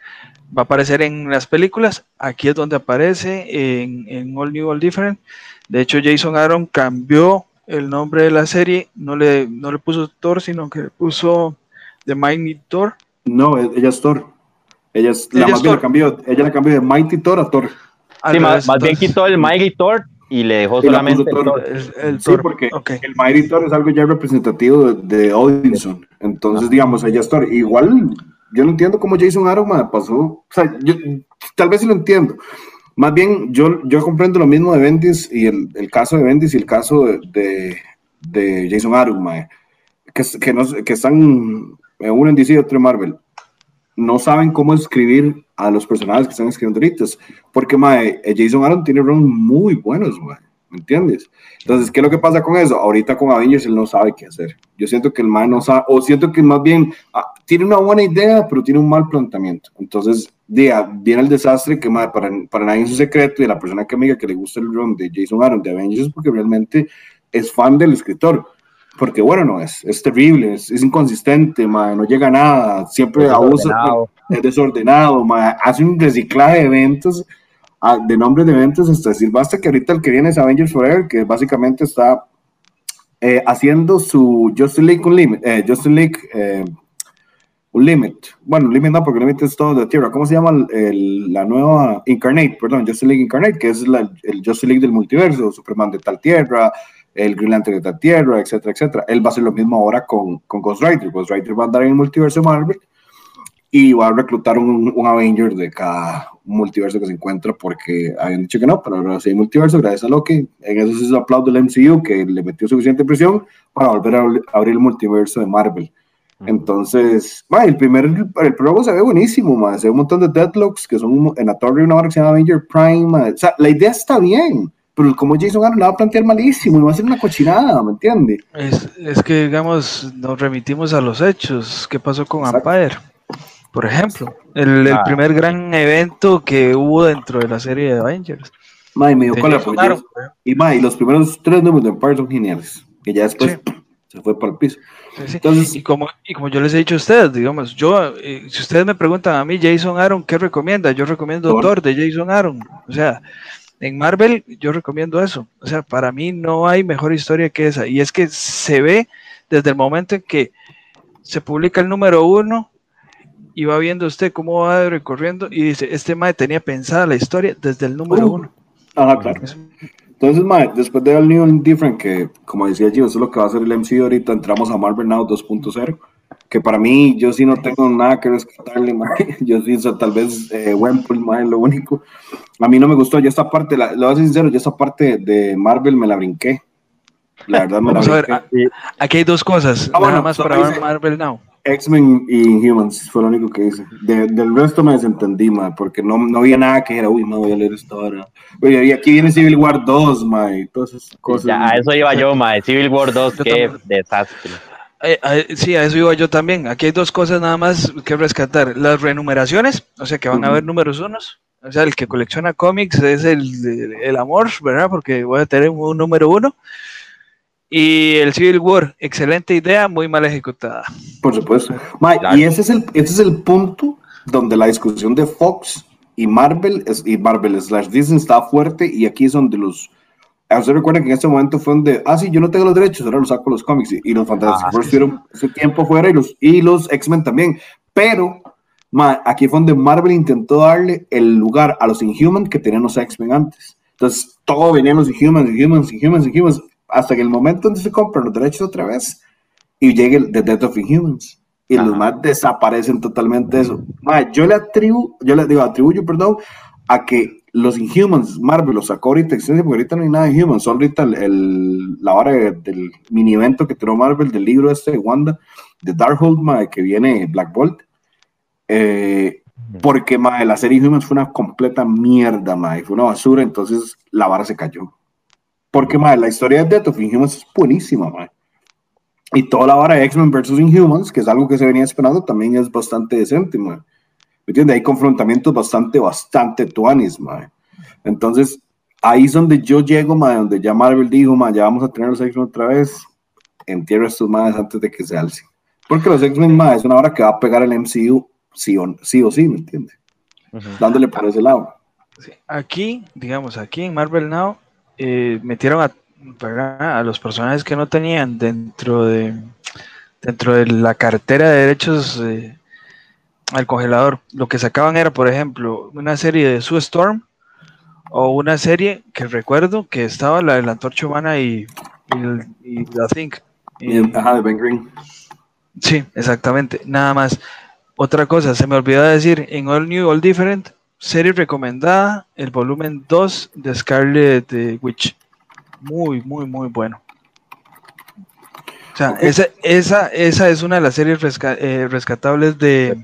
Speaker 2: va a aparecer en las películas. Aquí es donde aparece en, All New, All Different. De hecho, Jason Aaron cambió el nombre de la serie. No le, no le puso Thor, sino que le puso The Mighty Thor.
Speaker 1: No, ella es Thor. Ella, es, la La cambió, ella la cambió de Mighty Thor a Thor.
Speaker 3: Sí, más, bien quitó el Mighty Thor y le dejó solamente
Speaker 1: el, Sí, porque el Mighty Thor es algo ya representativo de, de Odinson. Entonces, digamos, ella es Thor. Igual yo no entiendo cómo Jason Aaron pasó. O sea, yo tal vez sí lo entiendo. Más bien, yo, yo comprendo lo mismo de Bendis y el, el caso de Bendis y el caso de, de, Jason Aaron, que, que, no, que están en uno en DC y otro en Marvel. No saben cómo escribir a los personajes que están escribiendo ahorita. Porque mae, Jason Aaron tiene runs muy buenos, mae. ¿me entiendes? Entonces, ¿qué es lo que pasa con eso? Ahorita con Avengers él no sabe qué hacer. Yo siento que el man no sabe, o siento que más bien ah, tiene una buena idea, pero tiene un mal planteamiento. Entonces, día, viene el desastre que para, para nadie es un secreto y la persona que me diga que le gusta el run de Jason Aaron de Avengers porque realmente es fan del escritor. Porque bueno, no es, es terrible, es, inconsistente, no llega a nada, siempre abusa, es desordenado, hace un reciclaje de eventos, ah, de nombres de eventos, hasta decir, basta que ahorita el que viene es Avengers Forever, que básicamente está eh, haciendo su Justice League Unlimited, eh, Justice League eh, Unlimited, bueno, Unlimited no, porque Unlimited es todo de tierra, ¿cómo se llama la nueva Incarnate, perdón, Justice League Incarnate, que es el Justice League del multiverso, Superman de tal tierra, el Green Lantern de la Tierra, etcétera, etcétera. Él va a hacer lo mismo ahora con, con Ghost Rider. Ghost Rider va a andar en el multiverso Marvel y va a reclutar un, un, Avenger de cada multiverso que se encuentra porque habían dicho que no, pero ahora sí hay multiverso gracias a Loki. En eso se aplaude el MCU que le metió suficiente presión para volver a abrir el multiverso de Marvel. Entonces, el primer el prólogo se ve buenísimo, más se ve un montón de deadlocks que son en la torre una hora que se llama Avenger Prime. O sea, la idea está bien pero como Jason Aaron la va a plantear malísimo y va a ser una cochinada, ¿me entiendes?
Speaker 2: Es, es, que, digamos, nos remitimos a los hechos. ¿Qué pasó con Empire? Por ejemplo, el, el, ah. primer gran evento que hubo dentro de la serie de Avengers.
Speaker 1: May, me dio con la Y, may, los primeros tres números de Empire son geniales, que ya después se fue para el piso.
Speaker 2: Entonces, y, como, y como yo les he dicho a ustedes, digamos, yo, eh, si ustedes me preguntan a mí, Jason Aaron, ¿qué recomienda? Yo recomiendo Thor de Jason Aaron. O sea, en Marvel yo recomiendo eso. O sea, para mí no hay mejor historia que esa. Y es que se ve desde el momento en que se publica el número uno y va viendo usted cómo va recorriendo y dice, este Mae tenía pensada la historia desde el número uh. uno.
Speaker 1: Ajá, claro. Entonces, Mae, después de All New and Different, que como decía yo, eso es lo que va a hacer el MCU ahorita, entramos a Marvel Now 2.0 que para mí yo sí no tengo nada que rescatarle, yo sí, tal vez eh, Wemple, lo único. A mí no me gustó, yo esta parte, lo voy a ser sincero, yo esta parte de Marvel me la brinqué. La verdad me la brinqué. A
Speaker 2: ver, aquí hay dos cosas, ah, nada más para ver Marvel Now.
Speaker 1: X-Men y Inhumans fue lo único que hice. del resto me desentendí, man, porque no, no había nada que era, uy, no voy a leer esto ahora. Oye, aquí viene Civil War 2, man, todas esas cosas.
Speaker 3: Ya, a eso iba yo, man, Civil War 2, qué desastre.
Speaker 2: Eh, sí, a eso iba yo también. Aquí hay dos cosas nada más que rescatar. Las renumeraciones, o sea que van a haber números unos. O sea, el que colecciona cómics es el, el, amor, ¿verdad? Porque voy a tener un número uno. Y el Civil War, excelente idea, muy mal ejecutada.
Speaker 1: Por supuesto. Y ese es, el, ese es el punto donde la discusión de Fox y Marvel, y Marvel slash Disney está fuerte y aquí es donde los usted recuerda que en este momento fue donde, ah, sí, yo no tengo los derechos, ahora los saco los cómics. Y, los Fantastic ah, Four ese tiempo fuera y los, y los X-Men también. Pero aquí fue donde Marvel intentó darle el lugar a los Inhumans que tenían los X-Men antes. Entonces, todo venían los Inhumans, Inhumans, Inhumans, Inhumans, hasta que el momento donde se compran los derechos otra vez y llegue el The Death of Inhumans. Y los más desaparecen totalmente eso. yo le atribuyo, yo le digo, atribuyo, perdón, a que los Inhumans, Marvel los sacó ahorita, porque ahorita no hay nada de Inhumans, son ahorita el, la hora del mini evento que tuvo Marvel del libro este de Wanda, de Darkhold, que viene Black Bolt. Eh, porque la serie Inhumans fue una completa mierda, fue una basura, entonces la vara se cayó. Porque la historia de Death of Inhumans es buenísima, y toda la vara de X-Men versus Inhumans, que es algo que se venía esperando, también es bastante decente, man. ¿Me entiendes? Hay confrontamientos bastante, bastante tuanis, mae. Entonces, ahí es donde yo llego, mae, donde ya Marvel dijo, mae, ya vamos a tener los X-Men otra vez, entierro estos madres antes de que se alcen. Porque los X-Men, mae, es una hora que va a pegar el MCU sí o sí, o sí ¿me entiendes? Dándole por ese lado.
Speaker 2: Aquí, digamos, aquí en Marvel Now, eh, metieron a, a los personajes que no tenían dentro de dentro de la cartera de derechos eh, al congelador. Lo que sacaban era, por ejemplo, una serie de Sue Storm o una serie que recuerdo que estaba la de la antorcha humana y, y, la Think.
Speaker 1: Ajá, de Ben Green.
Speaker 2: Sí, exactamente. Nada más. Otra cosa, se me olvidó decir, en All New, All Different, serie recomendada, el volumen 2 de Scarlet Witch. Muy, muy, muy bueno sea, esa, esa, esa, es una de las series eh, rescatables de,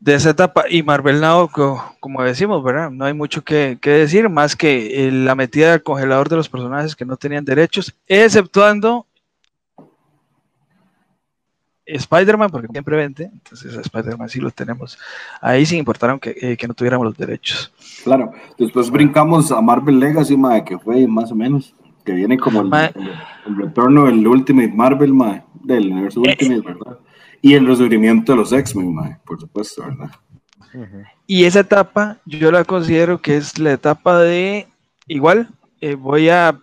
Speaker 2: de esa etapa. Y Marvel Now, como decimos, ¿verdad? No hay mucho que, decir, más que eh, la metida del congelador de los personajes que no tenían derechos, exceptuando Spider-Man, porque siempre vende, entonces Spider-Man sí lo tenemos ahí sin importar aunque eh, que no tuviéramos los derechos.
Speaker 1: Claro, después brincamos a Marvel Legacy, que fue más o menos que viene como el, el, retorno del Ultimate Marvel, mae, del universo eh, Ultimate, ¿verdad? Y el resurgimiento de los X-Men, por supuesto, ¿verdad?
Speaker 2: Y esa etapa yo la considero que es la etapa de, igual, eh, voy a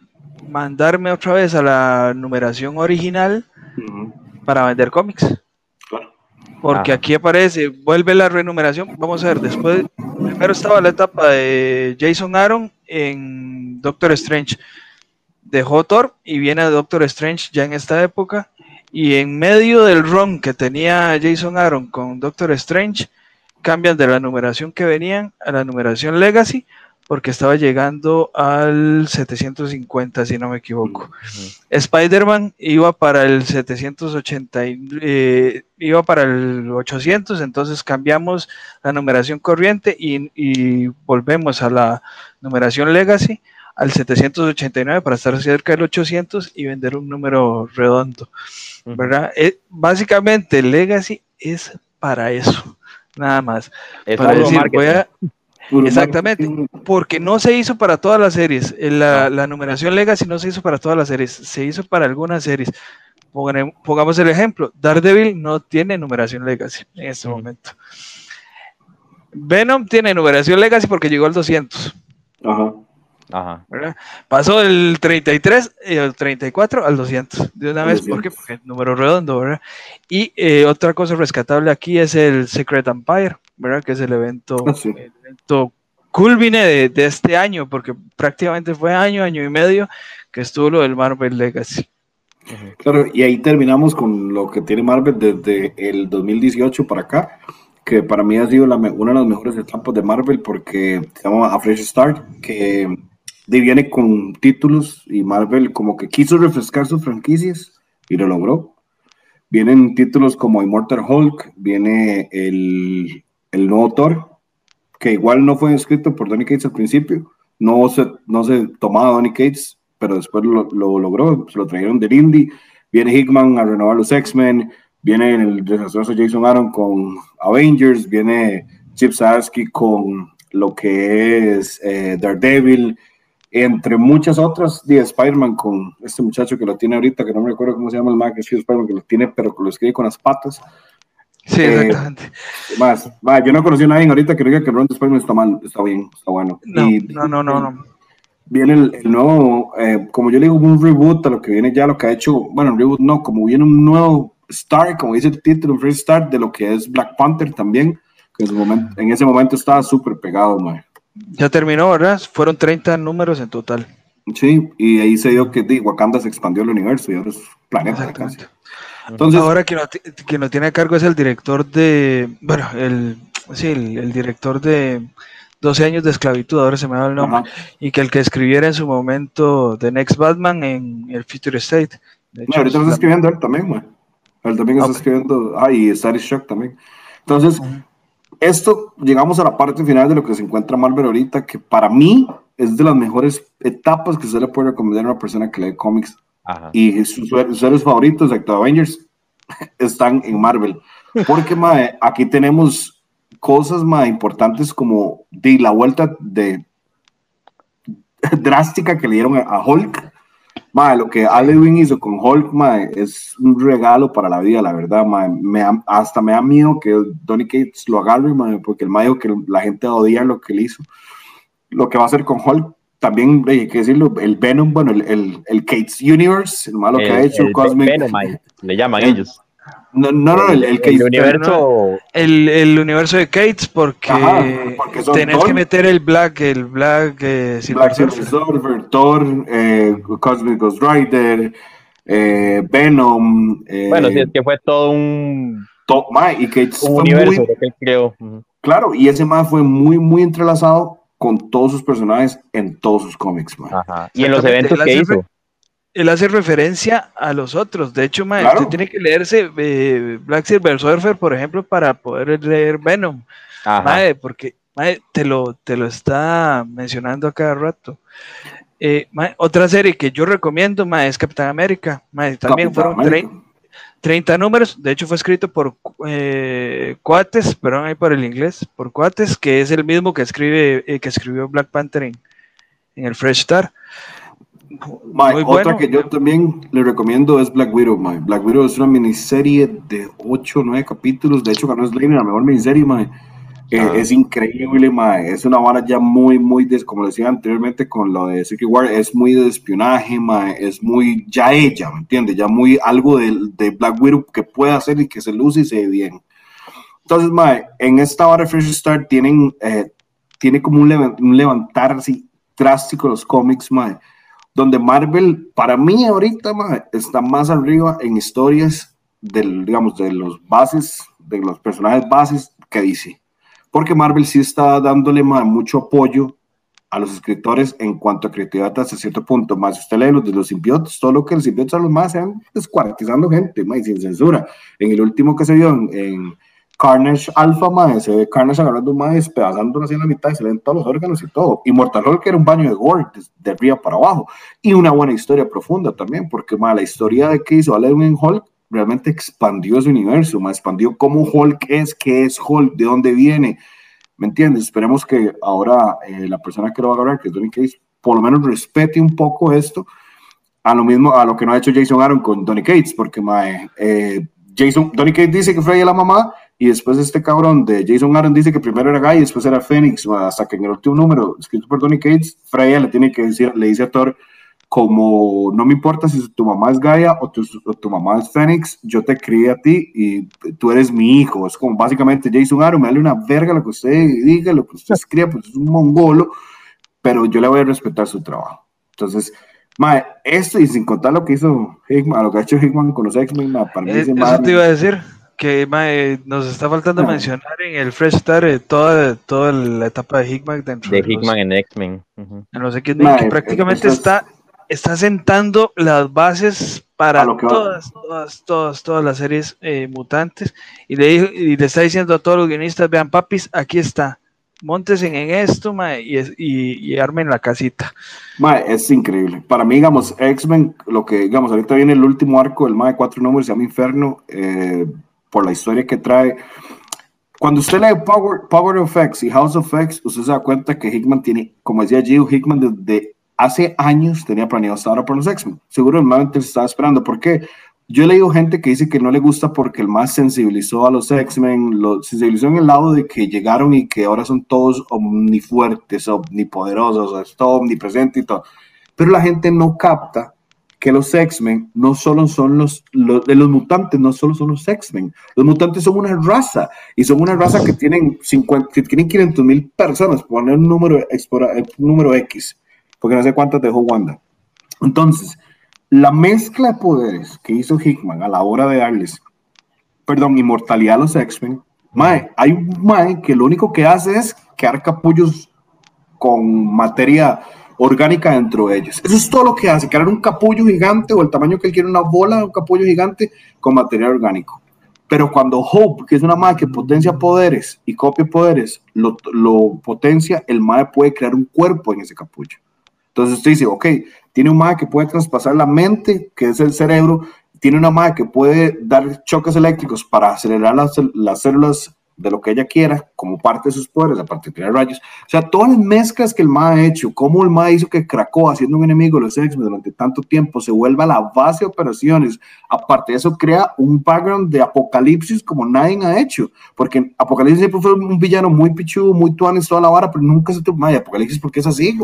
Speaker 2: mandarme otra vez a la numeración original para vender cómics. Porque aquí aparece, vuelve la renumeración. Vamos a ver, después, primero estaba la etapa de Jason Aaron en Doctor Strange. Dejó Thor y viene Doctor Strange ya en esta época. Y en medio del run que tenía Jason Aaron con Doctor Strange, cambian de la numeración que venían a la numeración Legacy porque estaba llegando al 750, si no me equivoco. Spider-Man iba para el 780, eh, iba para el 800, entonces cambiamos la numeración corriente y, volvemos a la numeración Legacy al 789 para estar cerca del 800 y vender un número redondo, ¿verdad? Eh, básicamente Legacy es para eso, nada más. para decir, voy a Exactamente, porque no se hizo para todas las series. La, la, numeración Legacy no se hizo para todas las series, se hizo para algunas series. Pongamos el ejemplo, Daredevil no tiene numeración Legacy en este momento. Venom tiene numeración Legacy porque llegó al 200. Ajá. Ajá. Pasó del 33, el 34 al 200 de una vez, ¿por qué? Porque es número redondo, ¿verdad? Y eh, otra cosa rescatable aquí es el Secret Empire, ¿verdad? Que es el evento, ah, el evento culmine de, este año, porque prácticamente fue año, año y medio que estuvo lo del Marvel Legacy.
Speaker 1: Claro, y ahí terminamos con lo que tiene Marvel desde el 2018 para acá, que para mí ha sido una de las mejores etapas de Marvel porque se llama A Fresh Start, que viene con títulos y Marvel como que quiso refrescar sus franquicias y lo logró. Vienen títulos como Immortal Hulk, viene el, el nuevo Thor, que igual no fue escrito por Donny Cates al principio, no se, no se tomaba Donny Cates, pero después lo, lo logró, se lo trajeron del indie. Viene Hickman a renovar los X-Men, viene el desastroso Jason Aaron con Avengers, viene Chip Zdarsky con lo que es eh, Daredevil, entre muchas otras, de Spider-Man con este muchacho que lo tiene ahorita, que no me recuerdo cómo se llama el Mac, es Spider-Man que lo tiene, pero que lo escribe con las patas.
Speaker 2: Sí, eh, exactamente.
Speaker 1: Más, va, yo no conocí a nadie ahorita que diga que Ron Spider-Man está mal, está bien, está bueno.
Speaker 2: No, no, no, no,
Speaker 1: Viene el, nuevo, eh, como yo le digo, un reboot a lo que viene ya, lo que ha hecho, bueno, un reboot no, como viene un nuevo start, como dice el título, un fresh start de lo que es Black Panther también, que en, su momento, en ese momento estaba súper pegado, man.
Speaker 2: Ya terminó, ¿verdad? Fueron 30 números en total.
Speaker 1: Sí, y ahí se dio que Wakanda se expandió el universo y ahora es planeta.
Speaker 2: Entonces, ahora quien lo, lo, tiene a cargo es el director de, bueno, el, sí, el, director de 12 años de esclavitud, ahora se me da el nombre, y que el que escribiera en su momento The Next Batman en el Future State.
Speaker 1: Hecho, ahorita lo está escribiendo él también, güey. Él también está escribiendo, ah, y Static Shock también. Entonces, esto llegamos a la parte final de lo que se encuentra Marvel ahorita, que para mí es de las mejores etapas que se le puede recomendar a una persona que lee cómics. Y sus, sus favoritos, de Avengers, están en Marvel. Porque aquí tenemos cosas más importantes como de la vuelta de drástica que le dieron a Hulk Mae, lo que Alewin hizo con Hulk, mae, es un regalo para la vida, la verdad, mae. Me, hasta me da miedo que Donny Cates lo agarre, mae, porque el mae que la gente odia lo que él hizo. Lo que va a hacer con Hulk, también hay que decirlo, el Venom, bueno, el, el, el Cates Universe, el malo que ha hecho
Speaker 3: Cosmic. Venom, le llaman ellos.
Speaker 1: No, no, no, el, el,
Speaker 2: universo. El, el, universo de Kates, porque, tenés que meter el Black, el Black, eh,
Speaker 1: Black Surfer. Thor, eh, Cosmic Ghost Rider, eh, Venom.
Speaker 3: Eh, bueno, sí, es que fue todo un.
Speaker 1: y Cates
Speaker 3: un universo que él creó.
Speaker 1: Claro, y ese más fue muy, muy entrelazado con todos sus personajes en todos sus cómics.
Speaker 3: Ajá. Y en los eventos que hizo
Speaker 2: él hace referencia a los otros. De hecho, usted tiene que leerse eh, Black Silver Surfer, por ejemplo, para poder leer Venom. porque te, lo, te lo está mencionando a cada rato. Eh, otra serie que yo recomiendo es Capitán América. también fueron 30, números. De hecho, fue escrito por eh, Cuates, perdón, ahí por el inglés, por Cuates, que es el mismo que escribe que escribió Black Panther en, en el Fresh
Speaker 1: Otra que yo también le recomiendo es Black Widow, Black Widow es una miniserie de 8 o 9 capítulos. De hecho, ganó Slaying la mejor miniserie, eh, ah. Es increíble, Es una vara ya muy, muy, como decía anteriormente con lo de Secret War, es muy de espionaje, Es muy, ya ella, ¿me entiendes? Ya muy algo de, de, Black Widow que puede hacer y que se luce y se ve bien. Entonces, en esta hora Fresh Start tienen, eh, tiene como un, un levantar así drástico los cómics, mae donde Marvel, para mí ahorita, está más arriba en historias del, digamos, de los bases, de los personajes bases que DC. Porque Marvel sí está dándole mucho apoyo a los escritores en cuanto a creatividad hasta cierto punto. Más usted lee los de los simbiotes, todo lo que los simbiotes a los más sean descuartizando gente, más sin censura. En el último que se vio en Carnage Alpha, ve Carnage agarrando un mae, despedazándolo así en la mitad y se ven todos los órganos y todo. Y Mortal Hulk era un baño de gore, de, arriba para abajo. Y una buena historia profunda también, porque mae, la historia de que hizo Alien Hulk realmente expandió ese universo, mae, expandió cómo Hulk es, qué es Hulk, de dónde viene. ¿Me entiendes? Esperemos que ahora eh, la persona que lo va a agarrar, que es Donny Cates, por lo menos respete un poco esto a lo mismo, a lo que no ha hecho Jason Aaron con Donny Cates, porque mae, eh, Jason, Donny Cates dice que fue la mamá y después este cabrón de Jason Aaron dice que primero era Guy y después era Phoenix, hasta que en el último número, escrito por Donny Cates, Freya le tiene que decir, le dice a Thor, como no me importa si tu mamá es Gaia o tu, tu mamá es Phoenix, yo te crié a ti y tú eres mi hijo. Es como básicamente Jason Aaron, me dale una verga lo que usted diga, lo que usted escriba, pues es un mongolo, pero yo le voy a respetar su trabajo. Entonces, mae, esto y sin contar lo que hizo Hickman, lo que ha hecho Hickman con los X-Men, para mí
Speaker 2: es, Eso te iba a decir que nos está faltando mencionar en el Fresh Start eh, toda, toda la etapa de Hickman dentro
Speaker 3: de, Hickman en X-Men.
Speaker 2: No sé qué, que prácticamente está, está sentando las bases para todas, todas, todas, todas las series eh, mutantes y le, y le está diciendo a todos los guionistas, vean papis, aquí está, montes en esto y, y, y, armen la casita.
Speaker 1: es increíble. Para mí, digamos, X-Men, lo que, digamos, ahorita viene el último arco, el de cuatro números, se llama Inferno. Eh, por la historia que trae. Cuando usted lee Power, Power of X y House of X, usted se da cuenta que Hickman tiene, como decía Gio, Hickman desde hace años tenía planeado estar ahora por los X-Men. Seguro el se estaba esperando. ¿Por qué? Yo he leído gente que dice que no le gusta porque el más sensibilizó a los X-Men, lo sensibilizó en el lado de que llegaron y que ahora son todos omnifuertes, omnipoderosos, es todo omnipresente y todo. Pero la gente no capta que los X-Men no solo son los, de los mutantes, no solo son los X-Men. Los mutantes son una raza y son una raza que tienen, 50, que tienen 500 mil personas, poner un número, un número X, porque no sé cuántas dejó Wanda. Entonces, la mezcla de poderes que hizo Hickman a la hora de darles, perdón, inmortalidad a los X-Men, hay un Mae que lo único que hace es crear capullos con materia orgánica dentro de ellos. Eso es todo lo que hace, crear un capullo gigante o el tamaño que él quiere, una bola un capullo gigante con material orgánico. Pero cuando Hope, que es una madre que potencia poderes y copia poderes, lo, lo potencia, el madre puede crear un cuerpo en ese capullo. Entonces usted dice, ok, tiene un madre que puede traspasar la mente, que es el cerebro, tiene una madre que puede dar choques eléctricos para acelerar las, las células de lo que ella quiera, como parte de sus poderes, aparte de tirar rayos. O sea, todas las mezclas que el MA ha hecho, cómo el MA hizo que Krakoa, siendo un enemigo de los X-Men durante tanto tiempo, se vuelva la base de operaciones. Aparte de eso, crea un background de apocalipsis como nadie ha hecho. Porque Apocalipsis siempre fue un villano muy pichudo, muy tuanes, toda la vara, pero nunca se tuvo Apocalipsis porque es así,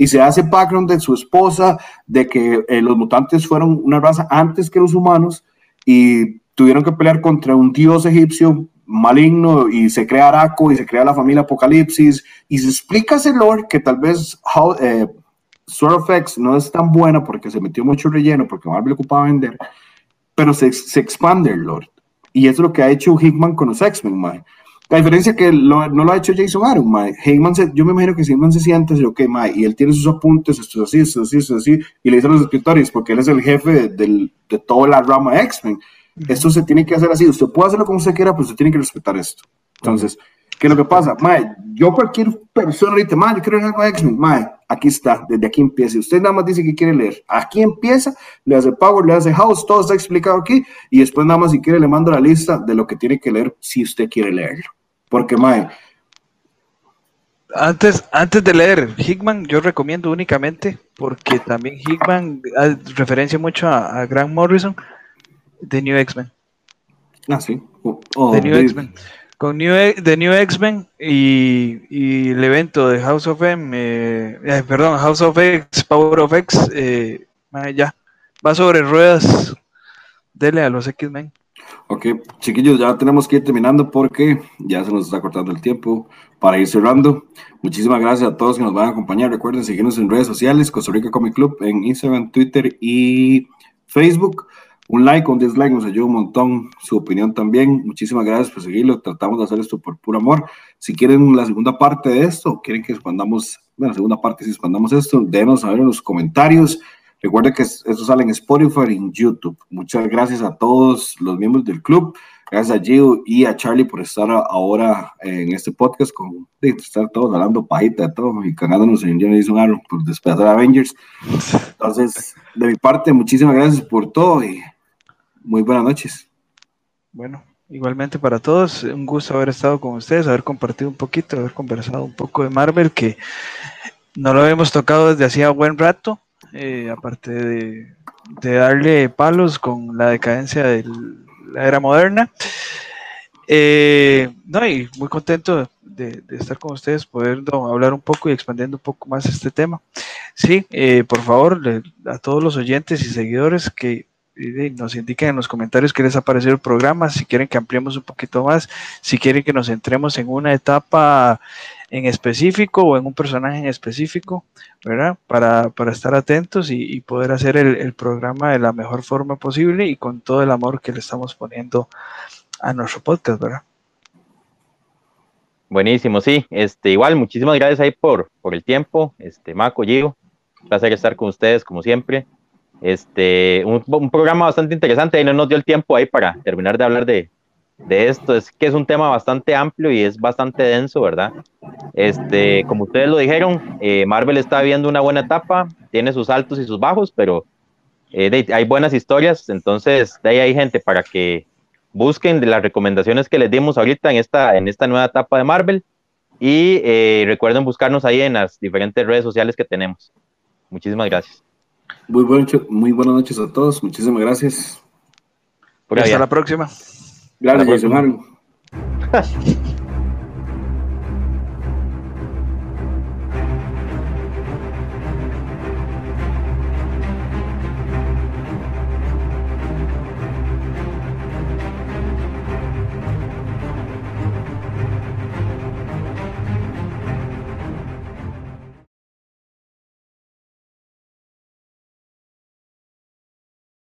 Speaker 1: Y se hace background de su esposa, de que eh, los mutantes fueron una raza antes que los humanos y tuvieron que pelear contra un dios egipcio maligno y se crea Araco y se crea la familia Apocalipsis y se explica ese lore que tal vez how, eh, Sword of X no es tan buena porque se metió mucho relleno porque Marvel ocupaba vender, pero se, expande el lore. Y es lo que ha hecho Hickman con los X-Men, La diferencia que no lo ha hecho Jason Aaron, mae. Hickman yo me imagino que Hickman se siente así, ok, mae, y él tiene sus apuntes, esto es así, esto es así, esto es así, y le dice a los escritores, porque él es el jefe de, de toda la rama X-Men esto se tiene que hacer así. Usted puede hacerlo como usted quiera, pero usted tiene que respetar esto. Entonces, ¿qué es lo que pasa? Mae, yo cualquier persona ahorita, mae, yo quiero leer algo de X-Men, mae, aquí está, desde aquí empieza. Usted nada más dice que quiere leer. Aquí empieza, le hace Power, le hace House, todo está explicado aquí. Y después nada más si quiere le mando la lista de lo que tiene que leer si usted quiere leerlo. Porque, mae,
Speaker 2: antes, antes de leer Hickman, yo recomiendo únicamente, porque también Hickman referencia mucho a, Grant Morrison de New X-Men.
Speaker 1: Ah, sí.
Speaker 2: de New X-Men. Con New, The New X-Men y, el evento de House of M, eh, eh, perdón, House of X, Power of X, eh, ya, va sobre ruedas. Dele a los X-Men.
Speaker 1: Ok, chiquillos, ya tenemos que ir terminando porque ya se nos está cortando el tiempo para ir cerrando. Muchísimas gracias a todos que nos van a acompañar. Recuerden seguirnos en redes sociales, Costa Rica Comic Club, en Instagram, Twitter y Facebook. Un like, un dislike nos ayuda un montón. Su opinión también. Muchísimas gracias por seguirlo. Tratamos de hacer esto por puro amor. Si quieren la segunda parte de esto, quieren que expandamos, bueno, la segunda parte si expandamos esto, déjenos saber en los comentarios. Recuerden que esto sale en Spotify y en YouTube. Muchas gracias a todos los miembros del club. Gracias a Gio y a Charlie por estar ahora en este podcast, con de estar todos hablando pajita de todo y cagándonos en Jason Aaron por despedazar a Avengers. Entonces, de mi parte, muchísimas gracias por todo y muy buenas noches.
Speaker 2: Bueno, igualmente para todos, un gusto haber estado con ustedes, haber compartido un poquito, haber conversado un poco de Marvel, que no lo habíamos tocado desde hacía buen rato eh, aparte de, darle palos con la decadencia de la era moderna. Eh, no, y muy contento de, estar con ustedes, poder hablar un poco y expandiendo un poco más este tema. Sí, eh, por favor, a todos los oyentes y seguidores que nos indiquen en los comentarios qué les ha parecido el programa, si quieren que ampliemos un poquito más, si quieren que nos centremos en una etapa en específico o en un personaje en específico, ¿verdad? Para, estar atentos y, poder hacer el, programa de la mejor forma posible y con todo el amor que le estamos poniendo a nuestro podcast, ¿verdad?
Speaker 3: Buenísimo, sí. Este, igual, muchísimas gracias ahí por, por el tiempo. Este, Maco, Gio, un placer estar con ustedes, como siempre. Este, un, un programa bastante interesante y no nos dio el tiempo ahí para terminar de hablar de, de esto. Es que es un tema bastante amplio y es bastante denso, ¿verdad? Este, como ustedes lo dijeron, eh, Marvel está viendo una buena etapa, tiene sus altos y sus bajos, pero eh, hay buenas historias, entonces de ahí hay gente para que busquen de las recomendaciones que les dimos ahorita en esta, en esta nueva etapa de Marvel y eh, recuerden buscarnos ahí en las diferentes redes sociales que tenemos. Muchísimas gracias.
Speaker 1: Muy, muy buenas noches a todos, muchísimas gracias.
Speaker 2: Hasta la próxima.
Speaker 1: Gracias, hermano.